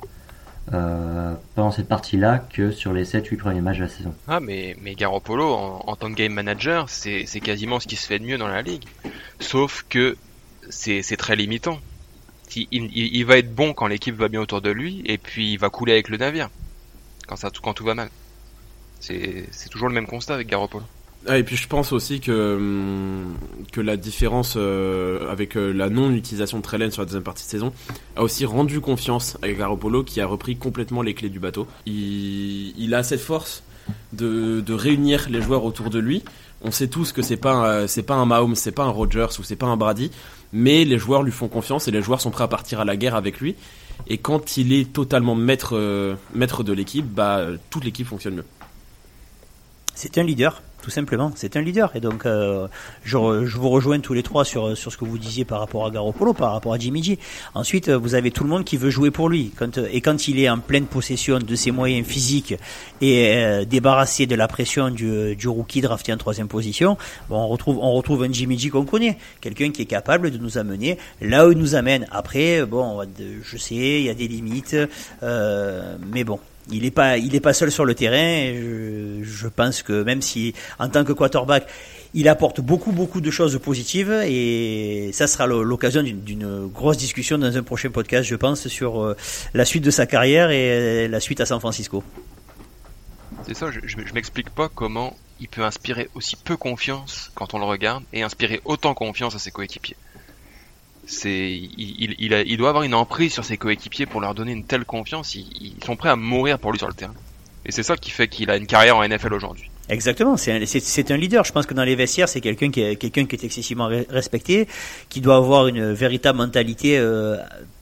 euh, pendant cette partie-là que sur les 7-8 premiers matchs de la saison. Ah mais mais Garoppolo en, en tant que game manager, c'est quasiment ce qui se fait de mieux dans la ligue. Sauf que c'est très limitant il, va être bon quand l'équipe va bien autour de lui, et puis il va couler avec le navire quand tout va mal. C'est, toujours le même constat avec Garoppolo. Ah, et puis je pense aussi que hum, la différence euh, avec euh, la non-utilisation de Trellen sur la deuxième partie de saison a aussi rendu confiance à Garoppolo qui a repris complètement les clés du bateau. Il, a cette force de réunir les joueurs autour de lui. On sait tous que c'est pas c'est pas un Mahomes, c'est pas un Rogers ou c'est pas un Brady, mais les joueurs lui font confiance et les joueurs sont prêts à partir à la guerre avec lui. Et quand il est totalement maître, euh, maître de l'équipe, bah, toute l'équipe fonctionne mieux. C'est un leader tout simplement. C'est un leader. Et donc, euh, je, je, vous rejoins tous les trois sur, sur ce que vous disiez par rapport à Garoppolo, par rapport à Jimmy G. Ensuite, vous avez tout le monde qui veut jouer pour lui. Quand, et quand il est en pleine possession de ses moyens physiques et euh, débarrassé de la pression du, du rookie drafté en troisième position, bon, on retrouve, on retrouve un Jimmy G qu'on connaît. Quelqu'un qui est capable de nous amener là où il nous amène. Après, bon, je sais, il y a des limites, euh, mais bon, il n'est pas, il est pas seul sur le terrain. Je, je, pense que même si en tant que quarterback, il apporte beaucoup, beaucoup de choses positives et ça sera l'occasion d'une grosse discussion dans un prochain podcast, je pense, sur euh, la suite de sa carrière et la suite à San Francisco. C'est ça, je, je, m'explique pas comment il peut inspirer aussi peu confiance quand on le regarde et inspirer autant confiance à ses coéquipiers c'est il, il, il, doit avoir une emprise sur ses coéquipiers pour leur donner une telle confiance. Ils, sont prêts à mourir pour lui sur le terrain. Et c'est ça qui fait qu'il a une carrière en NFL aujourd'hui. Exactement, c'est un, un, leader. Je pense que dans les vestiaires, c'est quelqu'un qui, est, quelqu'un qui est excessivement respecté, qui doit avoir une véritable mentalité euh,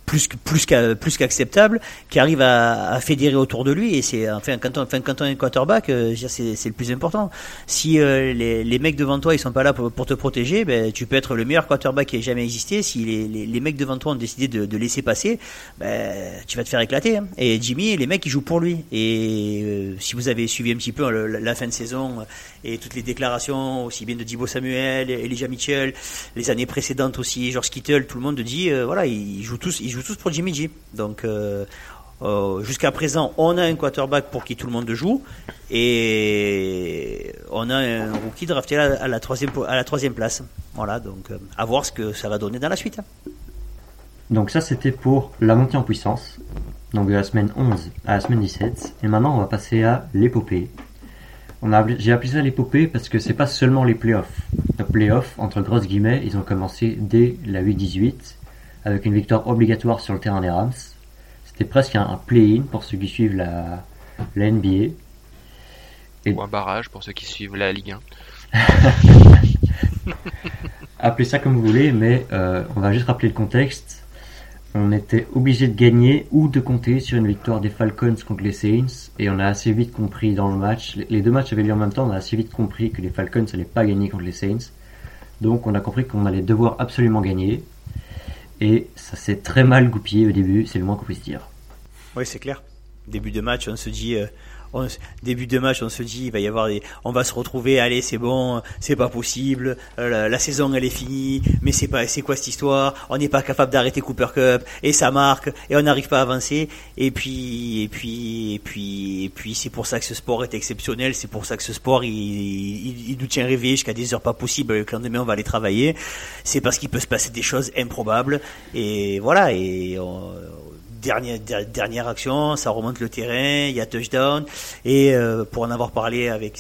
plus plus plus qu'acceptable, qui arrive à, à, fédérer autour de lui. Et c'est enfin quand on enfin, quand on est quarterback, euh, c'est le plus important. Si euh, les, les mecs devant toi ils sont pas là pour, pour te protéger, ben tu peux être le meilleur quarterback qui ait jamais existé. Si les, les, les mecs devant toi ont décidé de, de laisser passer, ben tu vas te faire éclater. Hein. Et Jimmy, les mecs ils jouent pour lui. Et euh, si vous avez suivi un petit peu la, la, fin de saison et toutes les déclarations aussi bien de Dibo Samuel, Elijah Mitchell, les années précédentes aussi, George Kittle, tout le monde dit voilà ils jouent tous ils jouent tous pour Jimmy G. Donc euh, euh, jusqu'à présent, on a un quarterback pour qui tout le monde joue et on a un rookie drafté à la troisième, place. Voilà, donc euh, à voir ce que ça va donner dans la suite. Donc ça c'était pour la montée en puissance, donc de la semaine 11 à la semaine 17. Et maintenant on va passer à l'épopée. J'ai appelé ça l'épopée parce que c'est pas seulement les playoffs. Les playoffs, entre grosses guillemets, ils ont commencé dès la 8-18 avec une victoire obligatoire sur le terrain des Rams. C'était presque un, play-in pour ceux qui suivent la, la NBA. Et... Ou un barrage pour ceux qui suivent la Ligue 1. Appelez ça comme vous voulez, mais euh, on va juste rappeler le contexte. on était obligé de gagner ou de compter sur une victoire des Falcons contre les Saints. Et on a assez vite compris dans le match, les deux matchs avaient lieu en même temps, on a assez vite compris que les Falcons n'allaient pas gagner contre les Saints. Donc on a compris qu'on allait devoir absolument gagner. Et ça s'est très mal goupillé au début, c'est le moins qu'on puisse dire. Oui, c'est clair. Début de match, on se dit, euh, début de match, on se dit, il va y avoir des, on va se retrouver, allez, c'est bon, c'est pas possible, euh, la, saison elle est finie, mais c'est pas, c'est quoi cette histoire? On n'est pas capable d'arrêter Cooper Cup et ça marque et on n'arrive pas à avancer. Et puis, et puis, et puis, et puis, c'est pour ça que ce sport est exceptionnel. C'est pour ça que ce sport, il, il, nous tient réveillés jusqu'à des heures pas possibles. Le lendemain, on va aller travailler. C'est parce qu'il peut se passer des choses improbables. Et voilà. Et dernière, action, ça remonte le terrain, il y a touchdown. Et euh, pour en avoir parlé avec,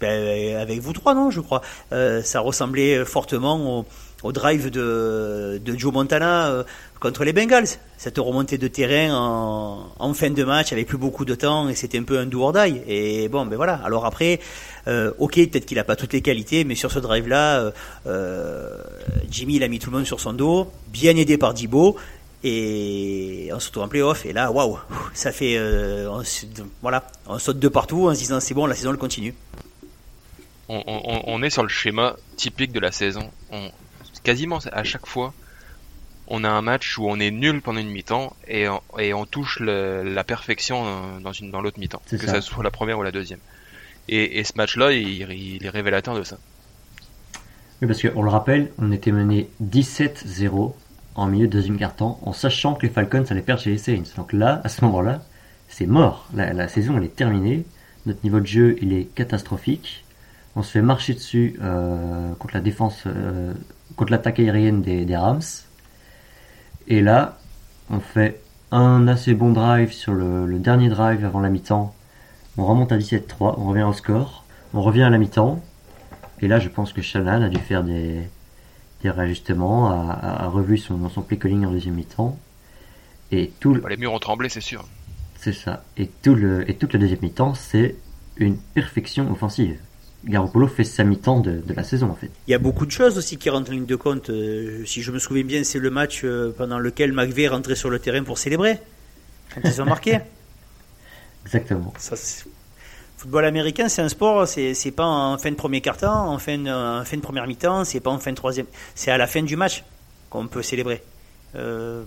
ben, avec vous trois, non, je crois, euh, ça ressemblait fortement au, drive de, Joe Montana euh, contre les Bengals. Cette remontée de terrain en, fin de match avec plus beaucoup de temps et c'était un peu un do or die. Et bon, ben voilà. Alors après, ok, peut-être qu'il a pas toutes les qualités, mais sur ce drive-là, Jimmy il a mis tout le monde sur son dos, bien aidé par Dibo et on se retrouve en playoff et là waouh ça fait euh, on, voilà on saute de partout en se disant c'est bon la saison elle continue. On, est sur le schéma typique de la saison. On, quasiment à chaque fois on a un match où on est nul pendant une mi-temps et, et on touche la perfection dans une dans l'autre mi-temps que ça. soit la première ou la deuxième. Et, ce match là il, il, est révélateur de ça. Oui parce qu'on le rappelle on était mené 17-0 en milieu de deuxième quart-temps en sachant que les Falcons allaient perdre chez les Saints. Donc là, à ce moment-là, c'est mort. La, saison, elle est terminée. Notre niveau de jeu, il est catastrophique. On se fait marcher dessus euh, contre la défense, euh, contre l'attaque aérienne des, Rams. Et là, on fait un assez bon drive sur le, le dernier drive avant la mi-temps. On remonte à 17-3, on revient au score. On revient à la mi-temps. Et là, je pense que Shannon a dû faire des, des réajustements, a, revu son, son play calling en deuxième mi-temps. Et tout le... Les murs ont tremblé, c'est sûr. C'est ça. Et, tout le, et toute la deuxième mi-temps, c'est une perfection offensive. Garoppolo fait sa mi-temps de, la saison en fait. Il y a beaucoup de choses aussi qui rentrent en ligne de compte. Euh, si je me souviens bien, c'est le match euh, pendant lequel McVeigh est rentré sur le terrain pour célébrer. Quand ils ont marqué. Exactement. Ça, football américain, c'est un sport, c'est, c'est pas en fin de premier quart-temps, en fin de, en fin de première mi-temps, c'est pas en fin de troisième. C'est à la fin du match qu'on peut célébrer. Euh,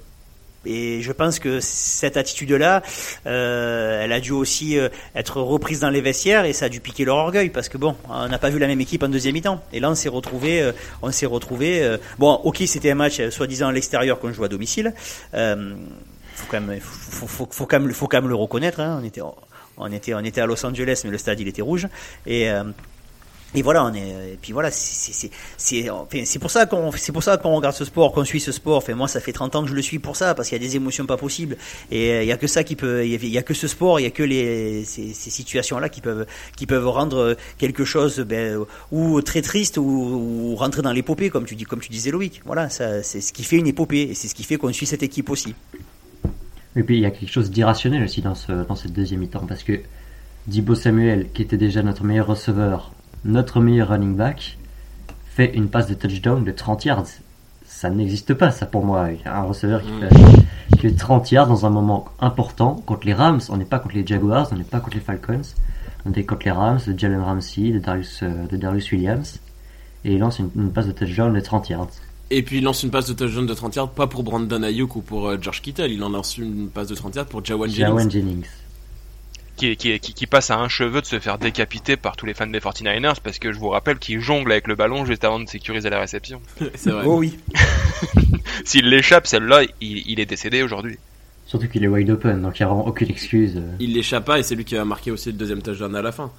et je pense que cette attitude-là, euh, elle a dû aussi euh, être reprise dans les vestiaires et ça a dû piquer leur orgueil parce que bon, on n'a pas vu la même équipe en deuxième mi-temps. Et là, on s'est retrouvé, euh, on s'est retrouvé. bon, ok, c'était un match soi-disant à l'extérieur qu'on joue à domicile. faut quand même, faut, faut, faut, quand même, faut quand même le reconnaître. Hein, on était, on était, on était à Los Angeles, mais le stade il était rouge. Et euh, et voilà, on est, et puis voilà, c'est pour ça qu'on, c'est pour ça qu'on regarde ce sport, qu'on suit ce sport. Enfin, moi, ça fait 30 ans que je le suis pour ça, parce qu'il y a des émotions pas possibles. Et euh, il y a que ça qui peut, il y, a que ce sport, il y a que les, ces, situations-là qui peuvent, qui peuvent rendre quelque chose, ben, ou très triste, ou, ou rentrer dans l'épopée, comme tu dis, comme tu disais Loïc. Voilà, c'est ce qui fait une épopée, et c'est ce qui fait qu'on suit cette équipe aussi. Et puis il y a quelque chose d'irrationnel aussi dans, ce, dans cette deuxième mi-temps parce que Dibo Samuel, qui était déjà notre meilleur receveur, notre meilleur running back, fait une passe de touchdown de 30 yards. Ça n'existe pas, ça pour moi. Un receveur qui, mm. fait, qui fait 30 yards dans un moment important contre les Rams. On n'est pas contre les Jaguars, on n'est pas contre les Falcons. On est contre les Rams de Jalen Ramsey, de Darius, euh, de Darius Williams. Et il lance une, une passe de touchdown de 30 yards. Et puis il lance une passe de touchdown de 30 yards, pas pour Brandon Ayuk ou pour euh, George Kittle, il en lance une passe de 30 yards pour Jawan Jennings. Jennings. Qui, qui, qui, passe à un cheveu de se faire décapiter par tous les fans des 49ers parce que je vous rappelle qu'il jongle avec le ballon juste avant de sécuriser la réception. c'est vrai. Oh oui. S'il l'échappe, celle-là, il, est décédé aujourd'hui. Surtout qu'il est wide open, donc il n'y a vraiment aucune excuse. Il l'échappe pas et c'est lui qui a marqué aussi le deuxième touchdown à la fin.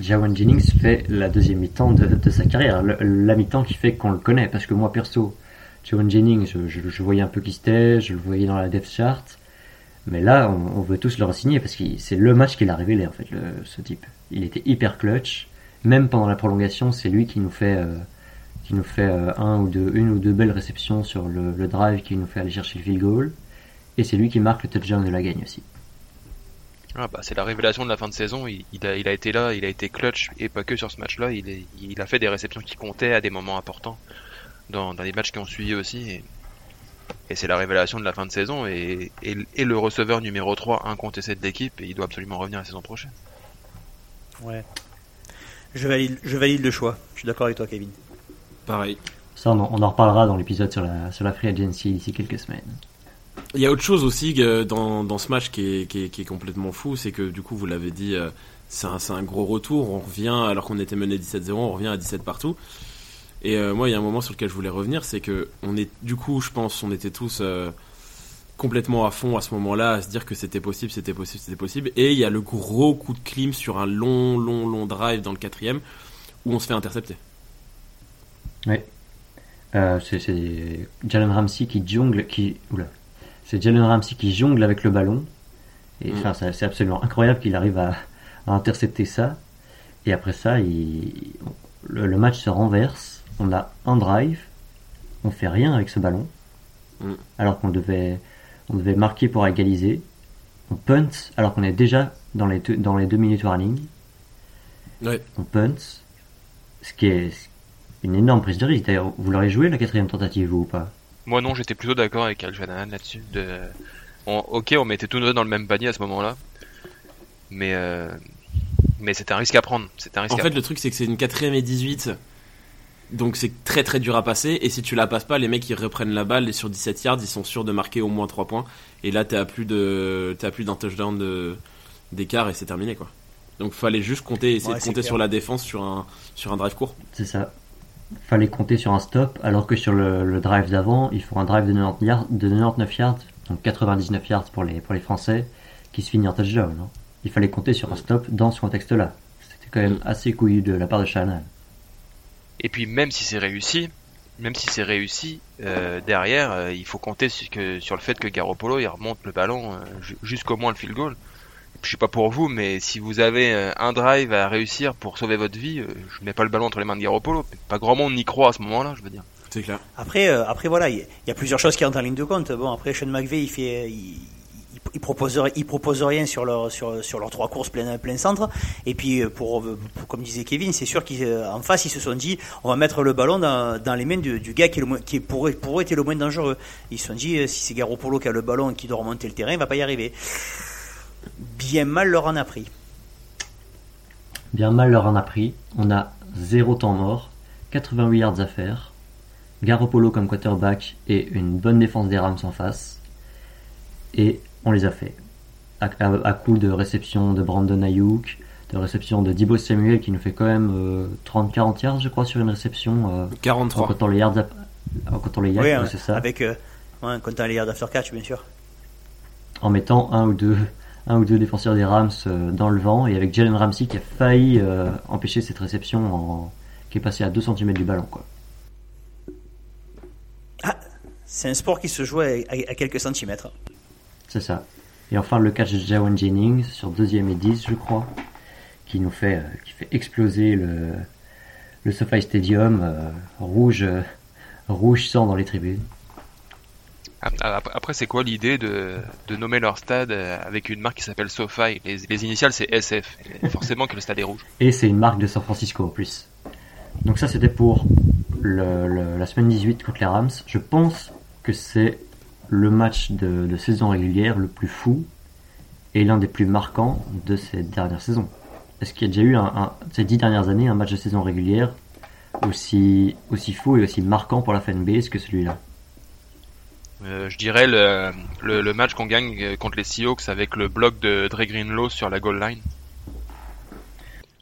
Jawan Jennings fait la deuxième mi-temps de, sa carrière, la mi-temps qui fait qu'on le connaît, parce que moi perso, Jawan Jennings, je, voyais un peu qui c'était, je le voyais dans la depth chart, mais là, on, veut tous le re-signer parce que c'est le match qu'il a révélé en fait, ce type. Il était hyper clutch, même pendant la prolongation, c'est lui qui nous fait, euh, qui nous fait euh, un ou deux, une ou deux belles réceptions sur le, le drive qui nous fait aller chercher le field goal, et c'est lui qui marque le touchdown de la gagne aussi. Ah bah, c'est la révélation de la fin de saison. Il, a, il, a, été là, il a été clutch et pas que sur ce match-là. Il, il, a fait des réceptions qui comptaient à des moments importants dans, dans les matchs qui ont suivi aussi. Et c'est la révélation de la fin de saison et, et, le receveur numéro 3 incontesté de l'équipe et il doit absolument revenir la saison prochaine. Ouais. Je valide, je valide le choix. Je suis d'accord avec toi, Kevin. Pareil. Ça, on en, reparlera dans l'épisode sur la, sur la free agency d'ici quelques semaines. Il y a autre chose aussi dans, dans ce match qui est, qui, est, complètement fou, c'est que du coup, vous l'avez dit, euh, c'est un, un, gros retour. On revient, alors qu'on était mené 17-0, on revient à 17 partout. Et euh, moi, il y a un moment sur lequel je voulais revenir, c'est que on est, du coup, je pense, on était tous euh, complètement à fond à ce moment-là, à se dire que c'était possible, c'était possible, c'était possible. Et il y a le gros coup de clim sur un long, long, long drive dans le quatrième où on se fait intercepter. Oui. Euh, c'est Jalen Ramsey qui jongle, qui, c'est Jalen Ramsey qui jongle avec le ballon. Et mm. enfin, c'est absolument incroyable qu'il arrive à, intercepter ça. Et après ça, il, le match se renverse on a un drive, on fait rien avec ce ballon, mm. alors qu'on devait, on devait marquer pour égaliser. On punt alors qu'on est déjà dans les, deux, dans les deux minutes warning. On punt, ce qui est une énorme prise de risque. D'ailleurs, vous l'aurez joué la quatrième tentative ou pas? Moi non, j'étais plutôt d'accord avec Al là-dessus. De... ok, on mettait tout nos dans le même panier à ce moment-là, mais euh, mais c'était un risque à prendre. Un risque en fait, le truc c'est que c'est une quatrième et 18 donc c'est très très dur à passer. Et si tu la passes pas, les mecs ils reprennent la balle et sur 17 yards, ils sont sûrs de marquer au moins 3 points. Et là, t'es à plus de, t'es plus d'un touchdown de, d'écart et c'est terminé quoi. Donc fallait juste compter, essayer de compter sur la défense sur un, sur un drive court. C'est ça. Fallait compter sur un stop, alors que sur le, drive d'avant, il faut un drive de 90 yards, de 99 yards, donc 99 yards pour les, Français, qui se finit en touchdown. Hein. Il fallait compter sur un stop dans ce contexte-là. C'était quand même assez couillu de la part de Shannon. Et puis même si c'est réussi, même si c'est réussi, euh, derrière, euh, il faut compter sur le fait que Garoppolo il remonte le ballon euh, jusqu'au moins le field goal. Je sais pas pour vous, mais si vous avez un drive à réussir pour sauver votre vie, je mets pas le ballon entre les mains de Garoppolo. Pas grand monde n'y croit à ce moment-là, je veux dire. C'est clair. Après, après voilà, il y, a plusieurs choses qui entrent en ligne de compte. Bon, après Sean McVay, il fait, ils proposent ils proposent rien sur leur sur sur leurs trois courses plein plein centre et puis euh, pour, comme disait Kevin c'est sûr qu'en euh, face ils se sont dit on va mettre le ballon dans, dans les mains du, gars qui est le qui pourrait pour eux était le moins dangereux ils se sont dit euh, si c'est Garoppolo qui a le ballon et qui doit remonter le terrain il va pas y arriver bien mal leur en a pris bien mal leur en a pris on a zéro temps mort 88 yards à faire Garoppolo comme quarterback et une bonne défense des Rams en face et on les a fait. À, coup de réception de Brandon Ayuk, de réception de Dibo Samuel qui nous fait quand même 30-40 euh, yards, je crois, sur une réception. 43. Quand on les yards, quand on les yards, oui, c'est ça. Avec euh, quand on les yards after catch, bien sûr. En mettant un ou deux, un ou deux défenseurs des Rams euh, dans le vent et avec Jalen Ramsey qui a failli empêcher cette réception en, qui est passée à 2 cm du ballon, quoi. Ah, c'est un sport qui se joue à quelques centimètres. C'est ça. Et enfin le catch de Jawan Jennings sur deuxième et 10 je crois, qui nous fait, euh, qui fait exploser le, le SoFi Stadium, euh, rouge, euh, rouge sang dans les tribunes. Après, c'est quoi l'idée de, de, nommer leur stade avec une marque qui s'appelle SoFi? Les, les, initiales, c'est SF. forcément que le stade est rouge. Et c'est une marque de San Francisco en plus. Donc ça, c'était pour la semaine 18 contre les Rams. Je pense que c'est le match de, saison régulière le plus fou et l'un des plus marquants de cette dernière saison. Est-ce qu'il y a déjà eu ces dix dernières années un match de saison régulière aussi, aussi fou et aussi marquant pour la fanbase que celui-là? Euh, je dirais le, le, match qu'on gagne euh, contre les Seahawks avec le bloc de Dre Greenlow sur la goal line.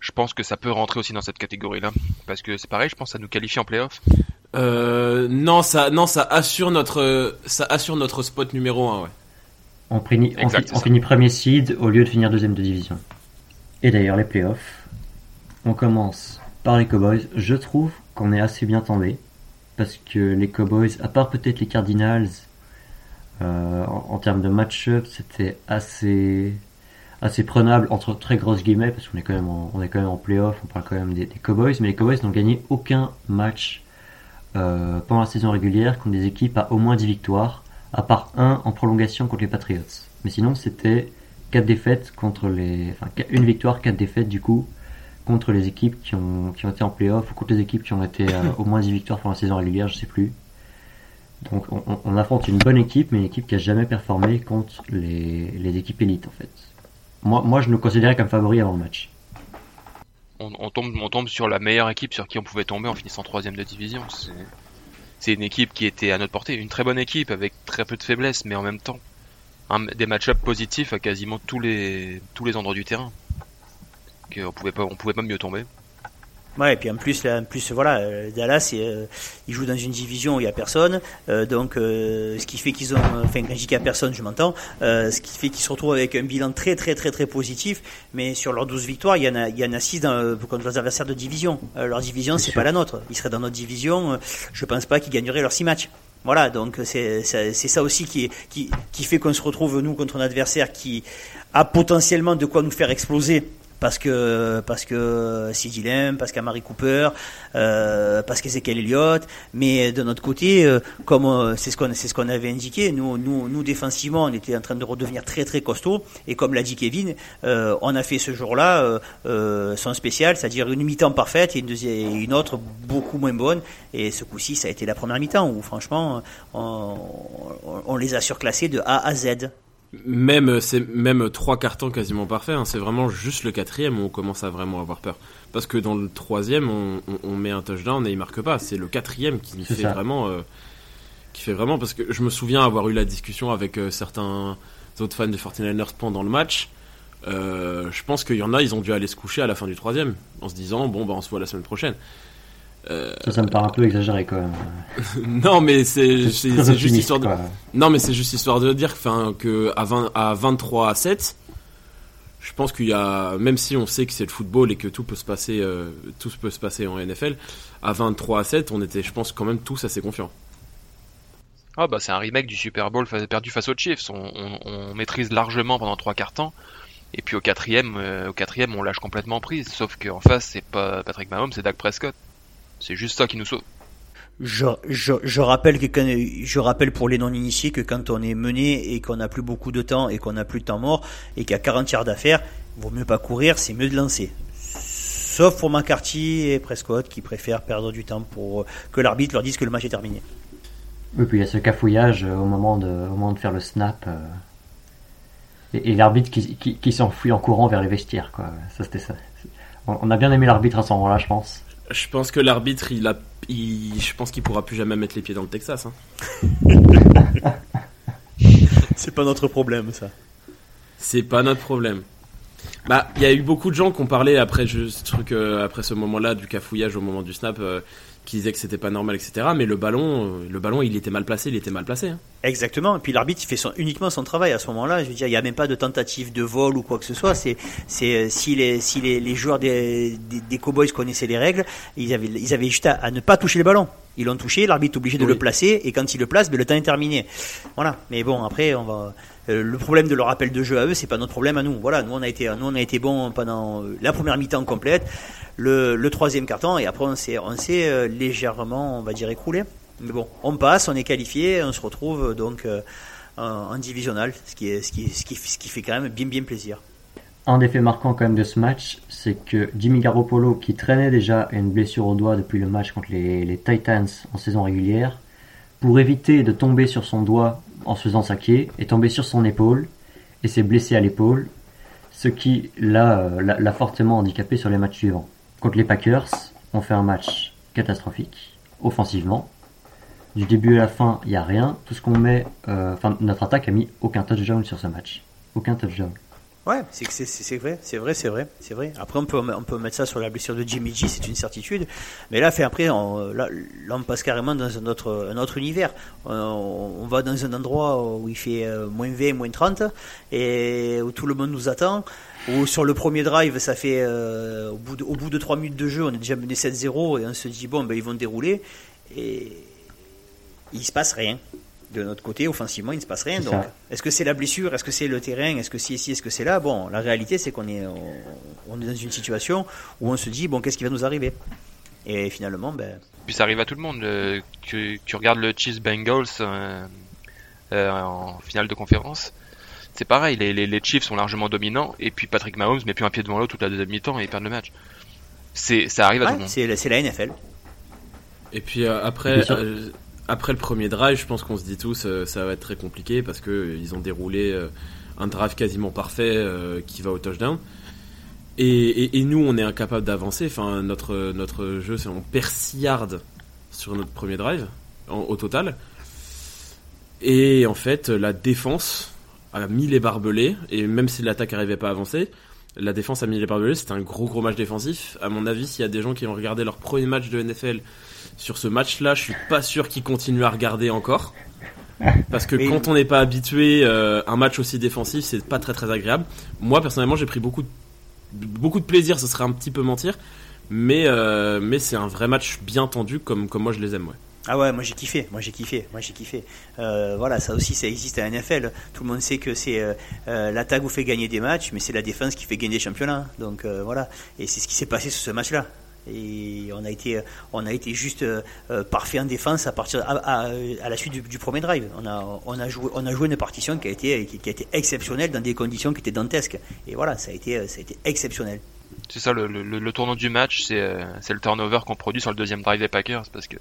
Je pense que ça peut rentrer aussi dans cette catégorie-là. Parce que c'est pareil, je pense que ça nous qualifie en playoff. Euh, non, ça, non, ça assure notre, ça assure notre spot numéro 1, ouais. On, finit, on, finit premier seed au lieu de finir deuxième de division. Et d'ailleurs, les playoffs, on commence par les Cowboys. Je trouve qu'on est assez bien tombé. Parce que les Cowboys, à part peut-être les Cardinals, euh, en, termes de match-up, c'était assez, assez prenable entre très grosses guillemets, parce qu'on est quand même en, on est quand même en playoff, on parle quand même des, des Cowboys, mais les Cowboys n'ont gagné aucun match euh, pendant la saison régulière contre des équipes à au moins 10 victoires, à part un en prolongation contre les Patriots. Mais sinon, c'était 4 défaites contre les, enfin, une victoire, 4 défaites du coup contre les équipes qui ont, qui ont été en playoff ou contre les équipes qui ont été euh, au moins 10 victoires pendant la saison régulière, je sais plus. Donc on, affronte une bonne équipe, mais une équipe qui a jamais performé contre les, équipes élites en fait. Moi, moi, je nous considérais comme favori avant le match. On, tombe, sur la meilleure équipe sur qui on pouvait tomber en finissant troisième de division. C'est une équipe qui était à notre portée, une très bonne équipe avec très peu de faiblesses, mais en même temps des match-ups positifs à quasiment tous les tous les endroits du terrain. on pouvait on pouvait pas mieux tomber. Ouais, et puis en plus, là, en plus voilà, euh, Dallas, euh, ils jouent dans une division où il y a personne, euh, donc ce qui fait qu'ils ont, enfin quand je dis qu'il y a personne, je m'entends, ce qui fait qu'ils se retrouvent avec un bilan très très très très positif, mais sur leurs 12 victoires, il y en a, il y en a 6 dans, contre leurs adversaires de division. leur division, c'est pas la nôtre. Ils seraient dans notre division, je pense pas qu'ils gagneraient leurs 6 matchs. Voilà, donc c'est ça aussi qui, qui, qui fait qu'on se retrouve nous contre un adversaire qui a potentiellement de quoi nous faire exploser parce que parce que parce qu'Amari Cooper, euh, parce qu'Ezekiel Elliott. Mais de notre côté, euh, comme euh, c'est ce qu'on c'est ce qu'on avait indiqué, nous nous nous défensivement, on était en train de redevenir très très costaud. Et comme l'a dit Kevin, euh, on a fait ce jour-là euh, son spécial, c'est-à-dire une mi-temps parfaite et une, deuxième, une autre beaucoup moins bonne. Et ce coup-ci, ça a été la première mi-temps où franchement, on, on les a surclassés de A à Z. Même c'est même trois cartons quasiment parfaits. Hein. C'est vraiment juste le quatrième où on commence à vraiment avoir peur. Parce que dans le troisième, on, on, met un touchdown et il marque pas. C'est le quatrième qui fait vraiment, euh, qui fait vraiment. Parce que je me souviens avoir eu la discussion avec euh, certains autres fans des 49ers pendant le match. Euh, je pense qu'il y en a, ils ont dû aller se coucher à la fin du troisième en se disant bon bah on se voit la semaine prochaine. Euh, ça, ça me paraît un peu exagéré quand même. non, mais c'est juste histoire de. Non, mais c'est juste histoire de dire enfin, que à, 20, à 23 à 7, je pense qu'il y a, même si on sait que c'est le football et que tout peut se passer, euh, tout peut se passer en NFL, à 23 à 7, on était, je pense, quand même tous assez confiants. Ah bah c'est un remake du Super Bowl perdu face aux Chiefs. On, maîtrise largement pendant trois quarts temps. Et puis au quatrième, euh, au quatrième, on lâche complètement prise. Sauf qu'en face, c'est pas Patrick Mahomes, c'est Dak Prescott. C'est juste ça qui nous sauve. Je, je, je, rappelle que je rappelle pour les non-initiés que quand on est mené et qu'on n'a plus beaucoup de temps et qu'on n'a plus de temps mort et qu'il y a 40 yards d'affaires, vaut mieux pas courir, c'est mieux de lancer. Sauf pour McCarthy et Prescott qui préfèrent perdre du temps pour que l'arbitre leur dise que le match est terminé. Oui, puis il y a ce cafouillage au moment de, au moment de faire le snap. Euh, et, l'arbitre qui, qui, qui s'enfuit en courant vers les vestiaires. Quoi. Ça, c'était ça. On a bien aimé l'arbitre à ce moment-là, je pense. Je pense que l'arbitre, il a, je pense qu'il pourra plus jamais mettre les pieds dans le Texas. Hein. C'est pas notre problème, ça. C'est pas notre problème. Bah, il y a eu beaucoup de gens qui ont parlé après ce truc, euh, après ce moment-là du cafouillage au moment du snap. Euh, qui disait que c'était pas normal, etc. Mais le ballon, euh, le ballon, il était mal placé, il était mal placé. Hein. Exactement. Et puis l'arbitre, il fait son, uniquement son travail à ce moment-là. Je veux dire, il n'y a même pas de tentative de vol ou quoi que ce soit. C'est, c'est euh, si les, si les, les joueurs des, des, Cowboys connaissaient les règles, ils avaient, ils avaient juste à, ne pas toucher le ballon. Ils l'ont touché, l'arbitre est obligé de le placer, et quand il le place, ben, le temps est terminé. Voilà. Mais bon, après, on va. Euh, le problème de leur rappel de jeu à eux, c'est pas notre problème à nous. Voilà, nous on a été, nous on a été bon pendant la première mi-temps complète le, troisième carton et après on s'est, euh, légèrement, on va dire, écroulé. Mais bon, on passe, on est qualifié, on se retrouve donc euh, en, divisional, ce qui, ce, qui, ce, qui, fait quand même bien bien plaisir. Un des faits marquants quand même de ce match, c'est que Jimmy Garoppolo, qui traînait déjà une blessure au doigt depuis le match contre les, Titans en saison régulière, pour éviter de tomber sur son doigt en se faisant saquer, est tombé sur son épaule et s'est blessé à l'épaule, ce qui l'a fortement handicapé sur les matchs suivants. Contre les Packers, on fait un match catastrophique, offensivement. Du début à la fin, il n'y a rien. Tout ce qu'on met, euh, enfin, notre attaque a mis aucun touchdown sur ce match. Aucun touchdown. Ouais, c'est vrai, c'est vrai, c'est vrai, c'est vrai. Après, on peut on peut mettre ça sur la blessure de Jimmy G, c'est une certitude. Mais là, fait après, on, là, on passe carrément dans un autre un autre univers. On, va dans un endroit où il fait euh, moins 20, moins 30, et où tout le monde nous attend. Où sur le premier drive, ça fait euh, au bout de au bout de 3 minutes de jeu, on est déjà mené 7-0 et on se dit bon, ben ils vont dérouler et il se passe rien de notre côté, offensivement, il ne se passe rien. Donc, est-ce que c'est la blessure? Est-ce que c'est le terrain? Est-ce que c'est ici Est-ce que c'est là? Bon, la réalité, c'est qu'on est, on, est dans une situation où on se dit, bon, qu'est-ce qui va nous arriver? Et finalement, ben. Puis ça arrive à tout le monde. Euh, tu, regardes le Chiefs Bengals euh, euh, en finale de conférence. C'est pareil, les, les, Chiefs sont largement dominants, et puis Patrick Mahomes met plus un pied devant l'autre toute la deuxième mi-temps et ils perdent le match. C'est, ça arrive à tout le monde. C'est, la NFL. Et puis après, après le premier drive, je pense qu'on se dit tous euh, ça va être très compliqué parce que euh, ils ont déroulé euh, un drive quasiment parfait qui va au touchdown. Et, et, nous, on est incapable d'avancer. Enfin, notre notre jeu, c'est on perd 6 yards sur notre premier drive au total. Et en fait, la défense a mis les barbelés et même si l'attaque n'arrivait pas à avancer, la défense a mis les barbelés. C'était un gros gros match défensif. À mon avis, s'il y a des gens qui ont regardé leur premier match de NFL sur ce match-là, je suis pas sûr qu'ils continuent à regarder encore. Parce que quand on n'est pas habitué, euh, un match aussi défensif, c'est pas très très agréable. Moi personnellement, j'ai pris beaucoup de, beaucoup de plaisir. Ce serait un petit peu mentir, mais euh, mais c'est un vrai match bien tendu comme comme moi je les aime. Ouais. Ah ouais, moi j'ai kiffé, moi j'ai kiffé, moi j'ai kiffé. Euh, voilà, ça aussi, ça existe à NFL. Tout le monde sait que c'est euh, euh, l'attaque vous fait gagner des matchs, mais c'est la défense qui fait gagner des championnats. Donc voilà, et c'est ce qui s'est passé sur ce match-là. Et on a été, on a été juste parfait en défense à partir à, la suite du, premier drive. On a, on a joué, on a joué une partition qui a été, qui, a été exceptionnelle dans des conditions qui étaient dantesques. Et voilà, ça a été, ça a été exceptionnel. C'est ça le, le, tournant du match, c'est le turnover qu'on produit sur le deuxième drive des Packers parce que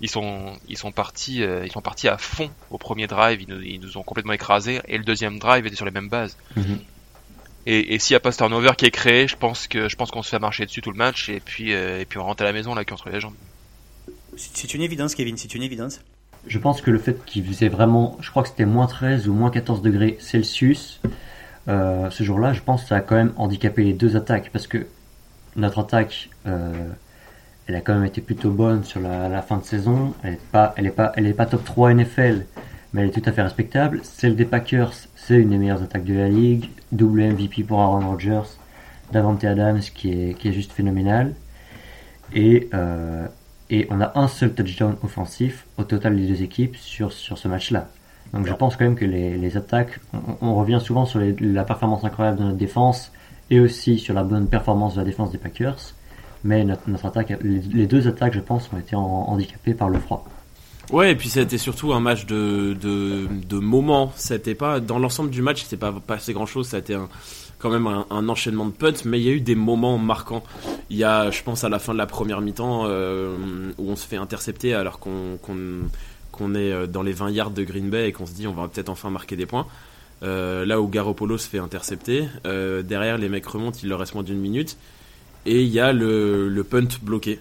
ils sont ils sont partis euh, ils sont partis à fond au premier drive. Ils nous, ils nous ont complètement écrasés. Et le deuxième drive était sur les mêmes bases. Mhm. et, et s'il n'y a pas ce turnover qui est créé je pense que je pense qu'on se fait marcher dessus tout le match. Et puis euh, et puis on rentre à la maison là contre les jambes. C'est une évidence Kevin c'est une évidence. Je pense que le fait qu'il faisait vraiment je crois que c'était moins 13 ou moins 14 degrés Celsius euh, ce jour-là je pense que ça a quand même handicapé les deux attaques. Parce que notre attaque elle a quand même été plutôt bonne sur la, fin de saison. Elle n'est pas, elle est pas, elle est pas top 3 NFL, mais elle est tout à fait respectable. Celle des Packers, c'est une des meilleures attaques de la ligue. Double MVP pour Aaron Rodgers. Davante Adams qui est, qui est juste phénoménal. Et, euh, et on a un seul touchdown offensif au total des deux équipes sur, sur ce match-là. Donc je pense quand même que les, les attaques, on, revient souvent sur la performance incroyable de notre défense et aussi sur la bonne performance de la défense des Packers mais notre, attaque, les, deux attaques, je pense, ont été handicapées par le froid. Ouais, et puis c'était surtout un match de, de, moments. C'était pas dans l'ensemble du match, c'était pas passé grand chose. Ça a été quand même un, enchaînement de punts, mais il y a eu des moments marquants. Il y a, je pense, à la fin de la première mi-temps euh, où on se fait intercepter alors qu'on qu'on est euh, dans les 20 yards de Green Bay et qu'on se dit on va peut-être enfin marquer des points. Euh, là où Garoppolo se fait intercepter, derrière les mecs remontent, il leur reste moins d'une minute. Et il y a le, le punt bloqué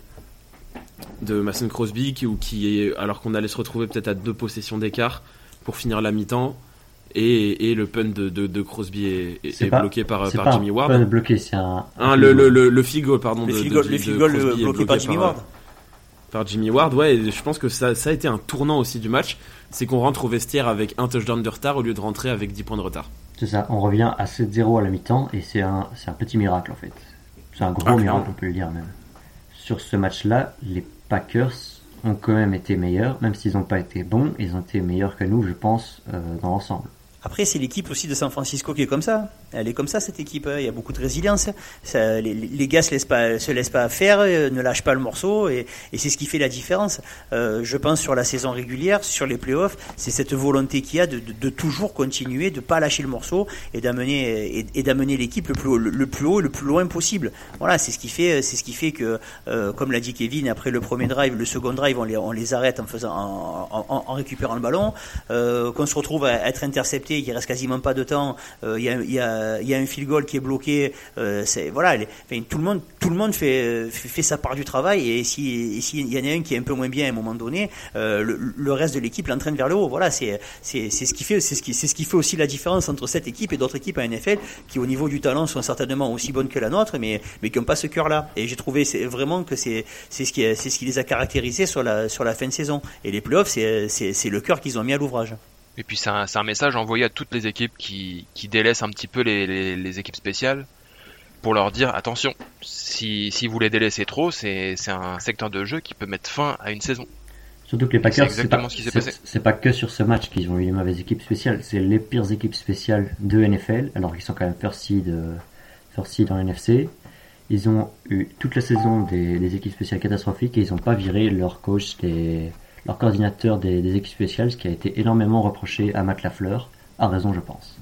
de Mason Crosby qui, qui est, alors qu'on allait se retrouver peut-être à deux possessions d'écart pour finir la mi-temps. Et, et, le punt de, de, Crosby est, est, bloqué par, par Jimmy Ward. Punt bloqué, c'est un. Hein, le, le, le, le field goal, pardon. Le field goal, bloqué, bloqué, par Jimmy Ward. Par Jimmy Ward, ouais, et je pense que ça, ça a été un tournant aussi du match. C'est qu'on rentre au vestiaire avec un touchdown de retard au lieu de rentrer avec 10 points de retard. C'est ça, on revient à 7-0 à la mi-temps et c'est un, un petit miracle en fait. C'est un gros miracle, on peut le dire même. Sur ce match-là, les Packers ont quand même été meilleurs, même s'ils n'ont pas été bons, ils ont été meilleurs que nous, je pense, euh, dans l'ensemble. Après, c'est l'équipe aussi de San Francisco qui est comme ça. Elle est comme ça, cette équipe. Hein. Il y a beaucoup de résilience. Ça, les, les, gars se laissent pas, se laissent pas faire, euh, ne lâchent pas le morceau, et, et c'est ce qui fait la différence. Euh, je pense sur la saison régulière, sur les playoffs, c'est cette volonté qu'il y a de, de, de, toujours continuer, de pas lâcher le morceau et d'amener et, d'amener l'équipe le plus haut, le, plus haut, le plus loin possible. Voilà, c'est ce qui fait, c'est ce qui fait que, euh, comme l'a dit Kevin, après le premier drive, le second drive, on les, on les arrête en faisant, en, en, récupérant le ballon, euh, qu'on se retrouve à être intercepté il reste quasiment pas de temps, euh, il y, a, y, a, y, a, un fil goal qui est bloqué, euh, voilà, tout le monde, fait, sa part du travail et si s'il y en a un qui est un peu moins bien à un moment donné, euh, le, reste de l'équipe l'entraîne vers le haut. Voilà, c'est ce qui fait c'est ce qui fait aussi la différence entre cette équipe et d'autres équipes à NFL qui au niveau du talent sont certainement aussi bonnes que la nôtre, mais mais qui n'ont pas ce cœur-là. Et j'ai trouvé vraiment que c'est ce qui les a caractérisés sur la sur la fin de saison. Et les playoffs, c'est c'est le cœur qu'ils ont mis à l'ouvrage. Et puis c'est un, un, message envoyé à toutes les équipes qui, qui délaissent un petit peu les, les, les, équipes spéciales pour leur dire attention, si, si vous les délaissez trop, c'est un secteur de jeu qui peut mettre fin à une saison. Surtout que les Packers, c'est pas, pas, que sur ce match qu'ils ont eu les mauvaises équipes spéciales, c'est les pires équipes spéciales de NFL, alors qu'ils sont quand même first seed, euh, first seed dans NFC. Ils ont eu toute la saison des, des équipes spéciales catastrophiques et ils n'ont pas viré leur coach des, leur coordinateur des, équipes spéciales, ce qui a été énormément reproché à Matt Lafleur, à raison je pense.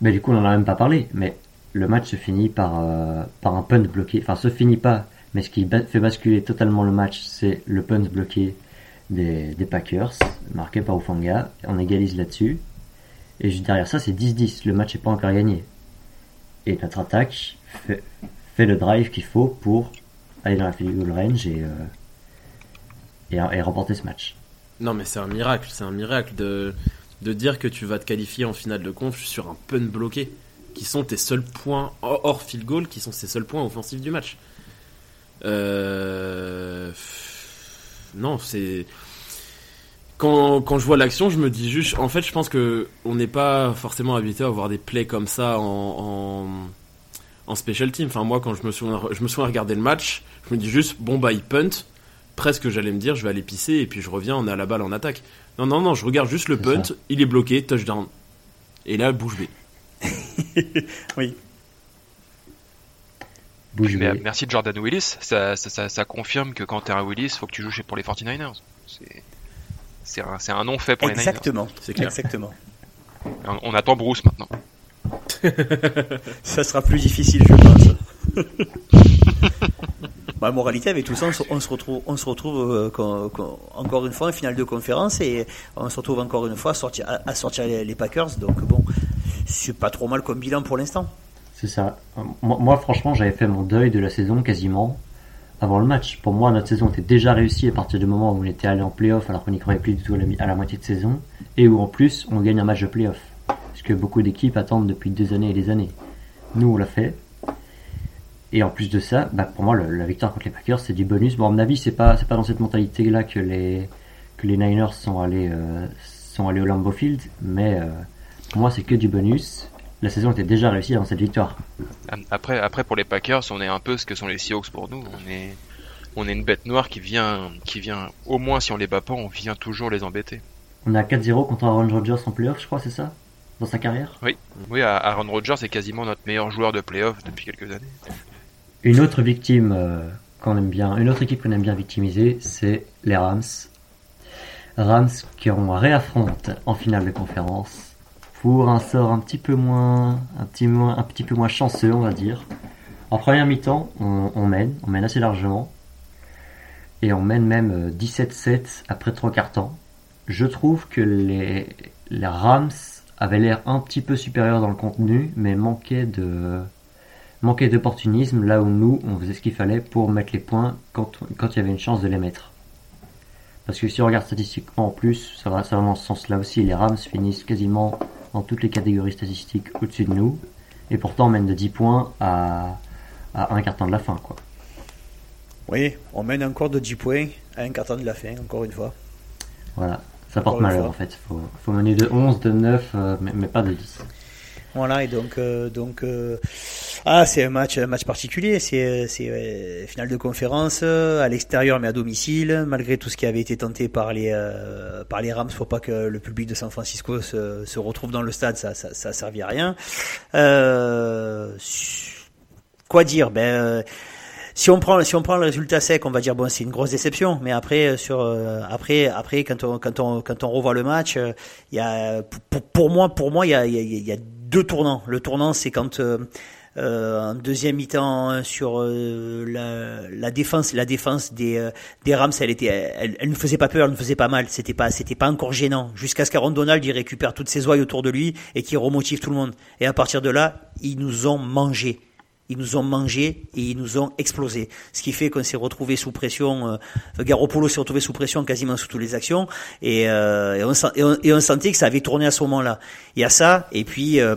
Mais du coup on en a même pas parlé, mais le match se finit par, euh, par un punt bloqué, enfin se finit pas, mais ce qui fait basculer totalement le match, c'est le punt bloqué des, Packers, marqué par Ufanga. On égalise là-dessus. Et juste derrière ça, c'est 10-10. Le match n'est pas encore gagné. Et notre attaque fait, le drive qu'il faut pour aller dans la field range et, euh, et, remporter ce match. Non, mais c'est un miracle. C'est un miracle de, de dire que tu vas te qualifier en finale de conf sur un punt bloqué, qui sont tes seuls points hors field goal, qui sont ces seuls points offensifs du match. Euh... Non, c'est quand, quand je vois l'action, je me dis juste, en fait, je pense que on n'est pas forcément habitué à voir des plays comme ça en, en, special team. Enfin, moi, quand je me suis, je me regardé le match, je me dis juste, bon bah il punt. Presque, j'allais me dire, je vais aller pisser et puis je reviens, on a la balle en attaque. Non, non, non, je regarde juste le punt, ça. il est bloqué, touchdown. Et là, bouge B. oui. Bouge B. Merci Jordan Willis. Ça, ça, ça, ça confirme que quand t'es un Willis, faut que tu joues chez pour les 49ers. C'est un, un nom fait pour Exactement. les Niners. Exactement. On, on attend Bruce maintenant. ça sera plus difficile, je pense. bah, moralité, avec tout ça, on se, retrouve, on se retrouve euh, encore une fois en finale de conférence et on se retrouve encore une fois à sortir, à, sortir les, Packers. Donc bon, c'est pas trop mal comme bilan pour l'instant. C'est ça. Moi, moi, franchement, j'avais fait mon deuil de la saison quasiment avant le match. Pour moi, notre saison était déjà réussie à partir du moment où on était allé en playoff alors qu'on n'y croyait plus du tout à la, à la, moitié de saison et où en plus on gagne un match de playoff. Ce que beaucoup d'équipes attendent depuis des années et des années. Nous, on l'a fait. Et en plus de ça, bah, pour moi, le, la victoire contre les Packers, c'est du bonus. Bon, à mon avis, c'est pas, c'est pas dans cette mentalité-là que les, que les Niners sont allés, euh, sont allés au Lambeau Field, mais euh, pour moi, c'est que du bonus la saison était déjà réussie dans cette victoire. Après, après pour les Packers, on est un peu ce que sont les Seahawks pour nous. On est, on est une bête noire qui vient, qui vient, au moins si on les bat pas, on vient toujours les embêter. On est à 4-0 contre Aaron Rodgers en playoff, je crois, c'est ça? Dans sa carrière? Oui, oui, Aaron Rodgers est quasiment notre meilleur joueur de playoff depuis quelques années. Une autre victime euh, qu'on aime bien, une autre équipe qu'on aime bien victimiser, c'est les Rams. Rams qui ont réaffronte en finale de conférence pour un sort un petit peu moins, un petit, moins, un petit peu moins chanceux, on va dire. En première mi-temps, on, mène, on mène assez largement. Et on mène même 17-7 après trois quarts temps. Je trouve que les, les Rams avaient l'air un petit peu supérieurs dans le contenu, mais manquaient de, manquaient d'opportunisme là où nous, on faisait ce qu'il fallait pour mettre les points quand, quand il y avait une chance de les mettre. Parce que si on regarde statistiquement en plus, ça va, ça va dans ce sens-là aussi. Les Rams finissent quasiment dans toutes les catégories statistiques au-dessus de nous. Et pourtant, on mène de 10 points à, à un quart temps de la fin. Quoi. Oui, on mène encore de 10 points à un quart temps de la fin, encore une fois. Voilà, ça porte malheur en fait. Il faut, faut, mener de 11, de 9, euh, mais, mais, pas de 10. Voilà, et donc, euh, donc euh, ah, c'est un match, un match particulier. C'est, c'est euh, finale de conférence à l'extérieur, mais à domicile. Malgré tout ce qui avait été tenté par les, euh, par les Rams, faut pas que le public de San Francisco se, se retrouve dans le stade. Ça, ça, ça servi à rien. quoi dire Ben si on prend si on prend le résultat sec, on va dire bon c'est une grosse déception. Mais après sur euh, après après quand on quand on quand on revoit le match, il euh, y a pour, pour, moi pour moi il y a y, y a, deux tournants. Le tournant c'est quand euh, en deuxième mi-temps sur la, la, défense la défense des des Rams elle était elle, elle, ne faisait pas peur elle ne faisait pas mal. C'était pas c'était pas encore gênant. Jusqu'à ce qu'Aaron Donald il récupère toutes ses oies autour de lui et qu'il remotive tout le monde. Et à partir de là ils nous ont mangé ils nous ont mangé et ils nous ont explosé. Ce qui fait qu'on s'est retrouvé sous pression. Euh, Garoppolo s'est retrouvé sous pression quasiment sous toutes les actions et, euh, et, on, et, on, sentait que ça avait tourné à ce moment-là. Il y a ça et puis euh,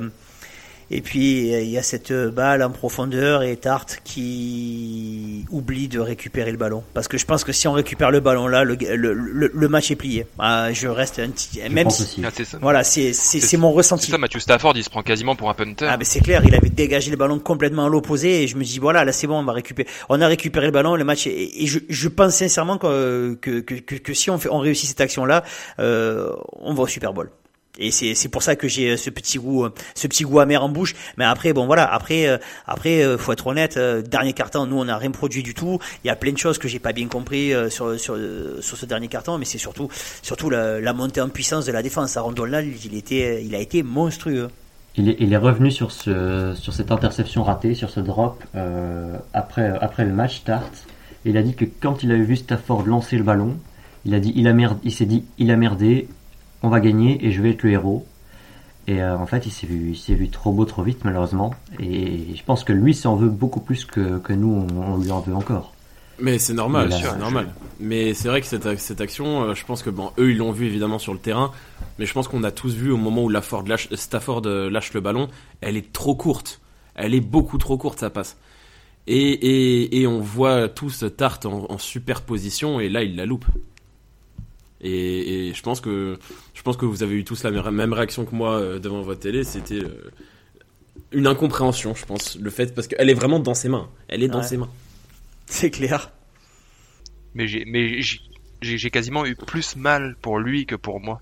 et puis il y a cette balle en profondeur et Tarte qui oublie de récupérer le ballon. Parce que je pense que si on récupère le ballon là, le, le, le, le match est plié. Ah, je reste un petit. Je même si, ah, voilà, c'est c'est mon ressenti. C'est ça, Matthew Stafford, il se prend quasiment pour un punter. Ah, mais c'est clair, il avait dégagé le ballon complètement à l'opposé et je me dis voilà, là c'est bon, on va récupérer. On a récupéré le ballon, le match est, et je, je pense sincèrement que que, que, que, que si on fait on réussit cette action là, euh, on va au Super Bowl. Et c'est c'est pour ça que j'ai ce petit goût ce petit goût amer en bouche. Mais après bon voilà après euh, après euh, faut être honnête euh, dernier carton nous on n'a rien produit du tout. Il y a plein de choses que j'ai pas bien compris sur sur sur ce dernier carton mais c'est surtout surtout la, montée en puissance de la défense. Aaron Donald il était il a été monstrueux. Il est, il est revenu sur ce sur cette interception ratée sur ce drop après après le match Tart. Il a dit que quand il avait vu Stafford lancer le ballon Il a dit, il a merdé, il s'est dit, il a merdé, on va gagner et je vais être le héros. Et euh, en fait, il s'est vu, il s'est vu trop beau trop vite malheureusement. Et je pense que lui s'en veut beaucoup plus que, que nous, on, on lui en veut encore. Mais c'est normal, c'est normal. Mais c'est vrai que cette, cette action, euh, je pense que bon, eux ils l'ont vu évidemment sur le terrain, mais je pense qu'on a tous vu au moment où Lafford lâche, Stafford euh, lâche le ballon, elle est trop courte, elle est beaucoup trop courte sa passe. Et, et, et on voit tous Tarte en, en superposition et là il la loupe. Et, et je pense que je pense que vous avez eu tous la même- réaction que moi euh, devant votre télé, c'était euh, une incompréhension, je pense, le fait parce qu'elle est vraiment dans ses mains, elle est dans Ouais. ses mains. C'est clair. Mais j'ai mais j'ai- j'ai j'ai quasiment eu plus mal pour lui que pour moi.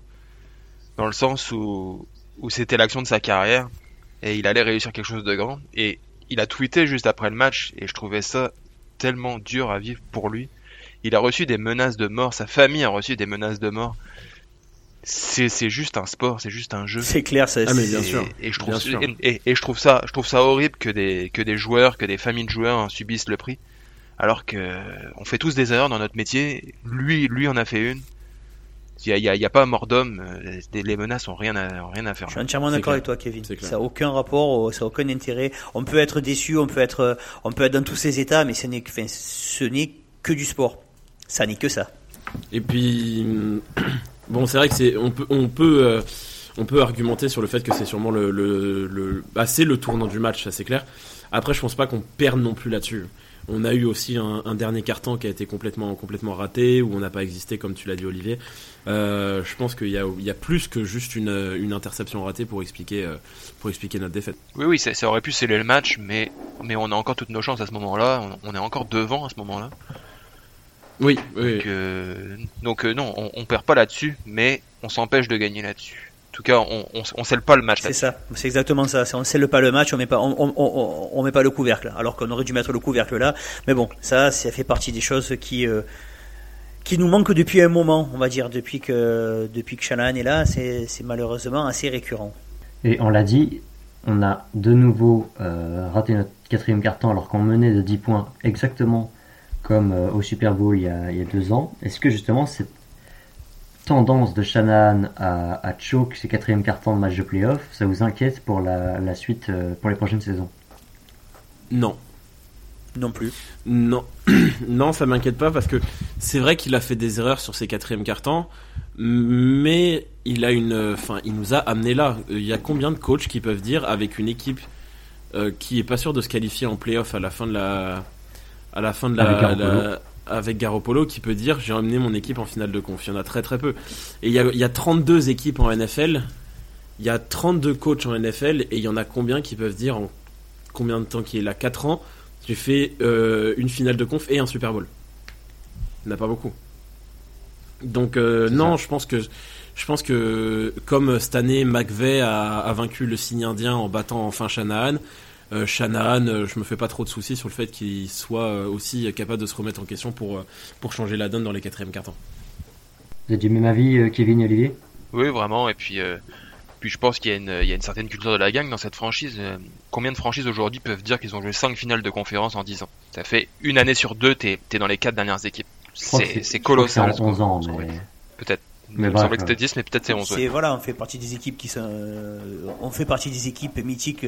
Dans le sens où, où c'était l'action de sa carrière et il allait réussir quelque chose de grand. Et il a tweeté juste après le match et je trouvais ça tellement dur à vivre pour lui. Il a reçu des menaces de mort, sa famille a reçu des menaces de mort. C'est c'est juste un sport, c'est juste un jeu. C'est clair, ça. Ah, mais c'est- bien sûr. Et, et je Bien trouve sûr. et, et- et je trouve ça je trouve ça horrible que des que des joueurs, que des familles de joueurs hein, subissent le prix alors que euh, on fait tous des erreurs dans notre métier. Lui lui en a fait une. Il y a, pas mort d'homme, euh, les menaces ont rien à ont rien à faire. Je suis entièrement d'accord avec toi, Kevin. Ça n'a aucun rapport, ça n'a aucun intérêt. On peut être déçu, on peut être, on peut être dans tous ces états, mais ce n'est, que- enfin, ce n'est que du sport. Ça n'est que ça. Et puis, bon, c'est vrai que c'est, on peut, on peut, euh, on peut argumenter sur le fait que c'est sûrement le, le, le bah, c'est le tournant du match, ça c'est clair. Après, je pense pas qu'on perde non plus là-dessus. On a eu aussi un, un dernier carton qui a été complètement, complètement raté, où on n'a pas existé, comme tu l'as dit, Olivier. Euh, je pense qu'il y a, il y a plus que juste une, une interception ratée pour expliquer, euh, pour expliquer notre défaite. Oui oui, ça, ça aurait pu sceller le match, mais mais on a encore toutes nos chances à ce moment-là. On, on est encore devant à ce moment-là. Oui, oui. Donc, euh, donc euh, non, on, on perd pas là-dessus, mais on s'empêche de gagner là-dessus. En tout cas, on, on, on scelle pas le match C'est ça. C'est exactement ça. C'est- On scelle pas le match, on met pas, on, on, on, on met pas le couvercle. Alors qu'on aurait dû mettre le couvercle là. Mais bon, ça, ça fait partie des choses qui, euh, qui nous manquent depuis un moment, on va dire, depuis que, depuis que Shanahan est là. C'est, c'est malheureusement assez récurrent. Et on l'a dit, on a de nouveau euh, raté notre quatrième carton alors qu'on menait de 10 points exactement comme euh, au Super Bowl il y a, il y a deux ans. Est-ce que justement cette tendance de Shanahan à, à choke ses quatrièmes cartons de match de playoff, ça vous inquiète pour la, la suite, euh, pour les prochaines saisons? Non. Non plus. Non, non, ça m'inquiète pas parce que c'est vrai qu'il a fait des erreurs sur ses quatrièmes cartons, mais il a une, enfin, il nous a amené là. Il y a combien de coachs qui peuvent dire avec une équipe euh, qui est pas sûre de se qualifier en playoff à la fin de la, à la fin de la, Avec Garoppolo. la- avec Garoppolo qui peut dire j'ai emmené mon équipe en finale de conf. Il y en a très très peu. Et il y a, il y a 32 équipes en NFL. Il y a 32 coachs en NFL et il y en a combien qui peuvent dire en combien de temps qui est là? 4 ans j'ai fait euh, une finale de conf et un Super Bowl. Il n'y en a pas beaucoup. Donc euh, non, je pense que je pense que comme cette année McVeigh a, a vaincu le signe indien en battant enfin Shanahan, euh, Shanahan, euh, je me fais pas trop de soucis sur le fait qu'il soit euh, aussi capable de se remettre en question pour euh, pour changer la donne dans les quatrièmes cartons. Vous avez du même avis, euh, Kevin et Olivier? Oui, vraiment. Et puis, euh, puis je pense qu'il y, a une- il y a une certaine culture de la gang dans cette franchise. Euh, Combien de franchises aujourd'hui peuvent dire qu'ils ont joué 5 finales de conférence en 10 ans? Ça fait une année sur deux, t'es es dans les 4 dernières équipes. C'est c'est c'est colossal. en ce 11 qu'on- ans, mais... Peut-être. Mais il me semblait que c'était 10, mais peut-être c'est 11. ouais. C'est voilà, on fait partie des équipes qui sont, euh, on fait partie des équipes mythiques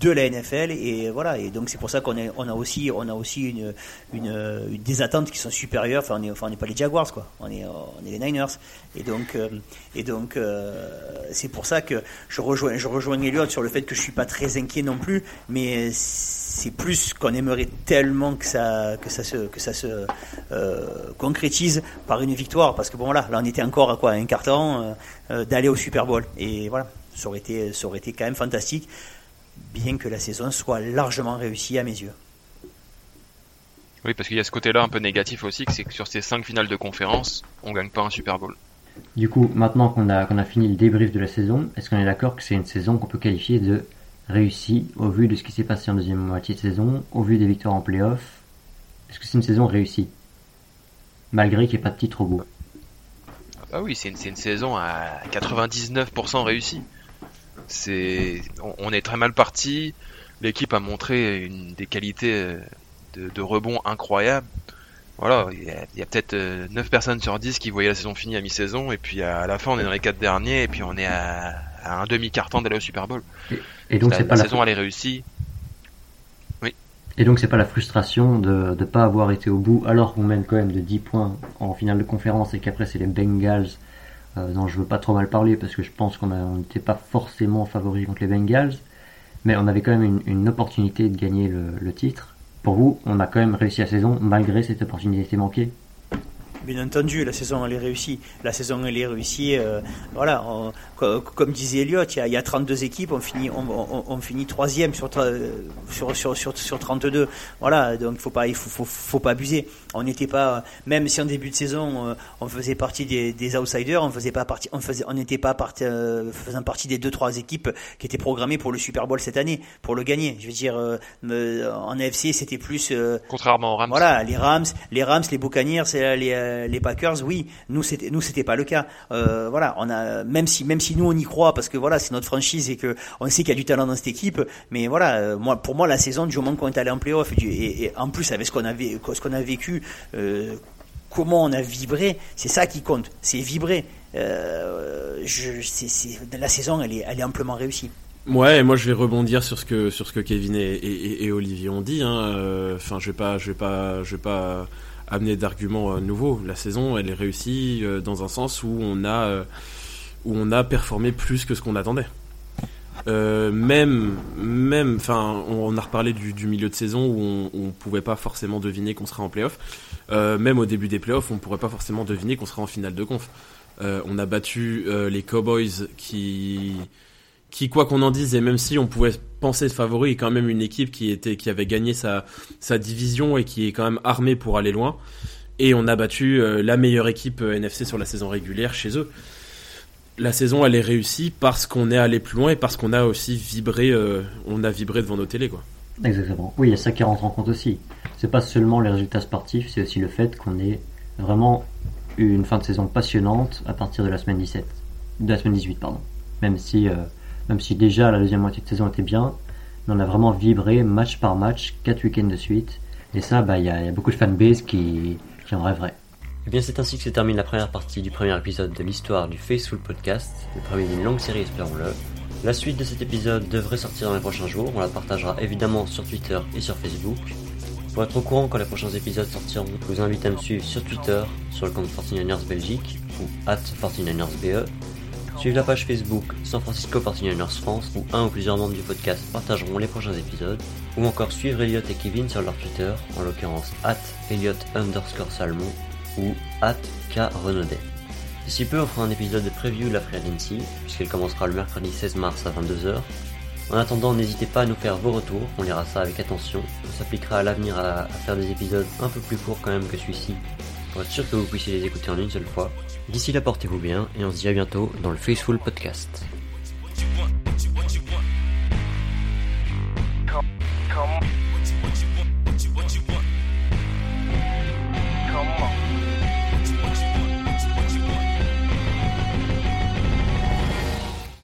de la NFL et voilà et donc c'est pour ça qu'on on a aussi, on a aussi une, une, une- des attentes qui sont supérieures. Enfin, on est, enfin, n'est pas les Jaguars quoi, on est, on est les Niners. Et donc, euh, et donc euh, c'est pour ça que je rejoins, je rejoins Elliot sur le fait que je suis pas très inquiet non plus, mais c'est plus qu'on aimerait tellement que ça, que ça se, que ça se euh, concrétise par une victoire. Parce que bon voilà, là on était encore à quoi, un carton euh, euh, d'aller au Super Bowl. Et voilà, ça aurait été, ça aurait été quand même fantastique, bien que la saison soit largement réussie à mes yeux. Oui, parce qu'il y a ce côté-là un peu négatif aussi, que c'est que sur ces 5 finales de conférence, on gagne pas un Super Bowl. Du coup, maintenant qu'on a, qu'on a fini le débrief de la saison, est-ce qu'on est d'accord que c'est une saison qu'on peut qualifier de réussie au vu de ce qui s'est passé en deuxième moitié de saison, au vu des victoires en playoff? Est-ce que c'est une saison réussie? Malgré qu'il n'y ait pas de titre au bout. Ah oui, c'est une, c'est une saison à 99% réussie. C'est, on, on est très mal parti. L'équipe a montré une des qualités euh, de, de rebond incroyables. voilà, il y a, peut-être 9 personnes sur 10 qui voyaient la saison finie à mi-saison, et puis à la fin, on est dans les 4 derniers, et puis on est à, un demi-carton d'aller au Super Bowl. Et, donc, c'est pas la, saison, elle est réussie. Oui. Et donc, c'est pas la frustration de ne pas avoir été au bout, alors qu'on mène quand même de 10 points en finale de conférence, et qu'après, c'est les Bengals, euh, dont je veux pas trop mal parler, parce que je pense qu'on n'était pas forcément favori contre les Bengals, mais on avait quand même une, opportunité de gagner le titre. Pour vous, on a quand même réussi la saison malgré cette opportunité manquée Bien entendu, la saison elle est réussie. La saison elle est réussie. Euh, voilà, comme disait Elliot, il y, a, 32 équipes, on finit, on, finit troisième sur, sur, sur, sur, 32. Voilà, donc faut pas, il faut, faut, pas abuser. On n'était pas, même si en début de saison euh, on faisait partie des, outsiders, on faisait pas partie, on faisait, on n'était pas partie, euh, faisant partie des deux trois équipes qui étaient programmées pour le Super Bowl cette année, pour le gagner. Je veux dire, en AFC c'était plus. Contrairement aux Rams. Voilà, les Rams, les Rams, les Buccaneers, les, les Packers, oui. Nous c'était, nous c'était pas le cas. voilà, on a, même si, même si nous on y croit parce que voilà c'est notre franchise et que on sait qu'il y a du talent dans cette équipe mais voilà euh, moi pour moi la saison du moment qu'on est allé en playoff et, et, en plus avec ce qu'on ce qu'on a vécu euh, comment on a vibré c'est ça qui compte c'est vibrer euh, je, la saison elle est, elle est amplement réussie Ouais, moi je vais rebondir sur ce que sur ce que Kevin et, et, Olivier ont dit. Hein. Enfin, je vais pas, je vais pas, je vais pas amener d'arguments nouveaux. La saison, elle est réussie dans un sens où on a où on a performé plus que ce qu'on attendait. Euh, même, même, enfin, on, a reparlé du, milieu de saison où on, ne pouvait pas forcément deviner qu'on serait en playoff. Euh, même au début des playoffs, on pourrait pas forcément deviner qu'on serait en finale de conf. Euh, on a battu les Cowboys qui, qui quoi qu'on en dise, et même si on pouvait penser favori, est quand même une équipe qui était, qui avait gagné sa, sa division et qui est quand même armée pour aller loin. Et on a battu la meilleure équipe NFC sur la saison régulière chez eux la saison elle est réussie parce qu'on est allé plus loin et parce qu'on a aussi vibré, euh, on a vibré devant nos télés quoi. Exactement. Oui, il y a ça qui rentre en compte aussi. C'est pas seulement les résultats sportifs, c'est aussi le fait qu'on ait vraiment eu une fin de saison passionnante à partir de la semaine 17, de la semaine 18 pardon. Même si, euh, même si déjà la deuxième moitié de saison était bien, on a vraiment vibré match par match, quatre week-ends de suite. Et ça, bah, il y, a beaucoup de fanbase qui, qui en rêveraient. Et eh bien c'est ainsi que se termine la première partie du premier épisode de l'histoire du Faceful Podcast, le premier d'une longue série espérons-le. La suite de cet épisode devrait sortir dans les prochains jours, on la partagera évidemment sur Twitter et sur Facebook. Pour être au courant quand les prochains épisodes sortiront, je vous invite à me suivre sur Twitter, sur le compte 49ers Belgique ou at 49ersBE. Suivre la page Facebook San Francisco 49ers France où un ou plusieurs membres du podcast partageront les prochains épisodes. Ou encore suivre Elliot et Kevin sur leur Twitter, en l'occurrence at Elliot underscore Salmon ou at Renaudet. D'ici peu, on fera un épisode de preview de la Free puisqu'elle commencera le mercredi 16 mars à 22h. En attendant, n'hésitez pas à nous faire vos retours, on lira ça avec attention. On s'appliquera à l'avenir à, faire des épisodes un peu plus courts quand même que celui-ci, pour être sûr que vous puissiez les écouter en une seule fois. D'ici là, portez-vous bien et on se dit à bientôt dans le Faithful Podcast.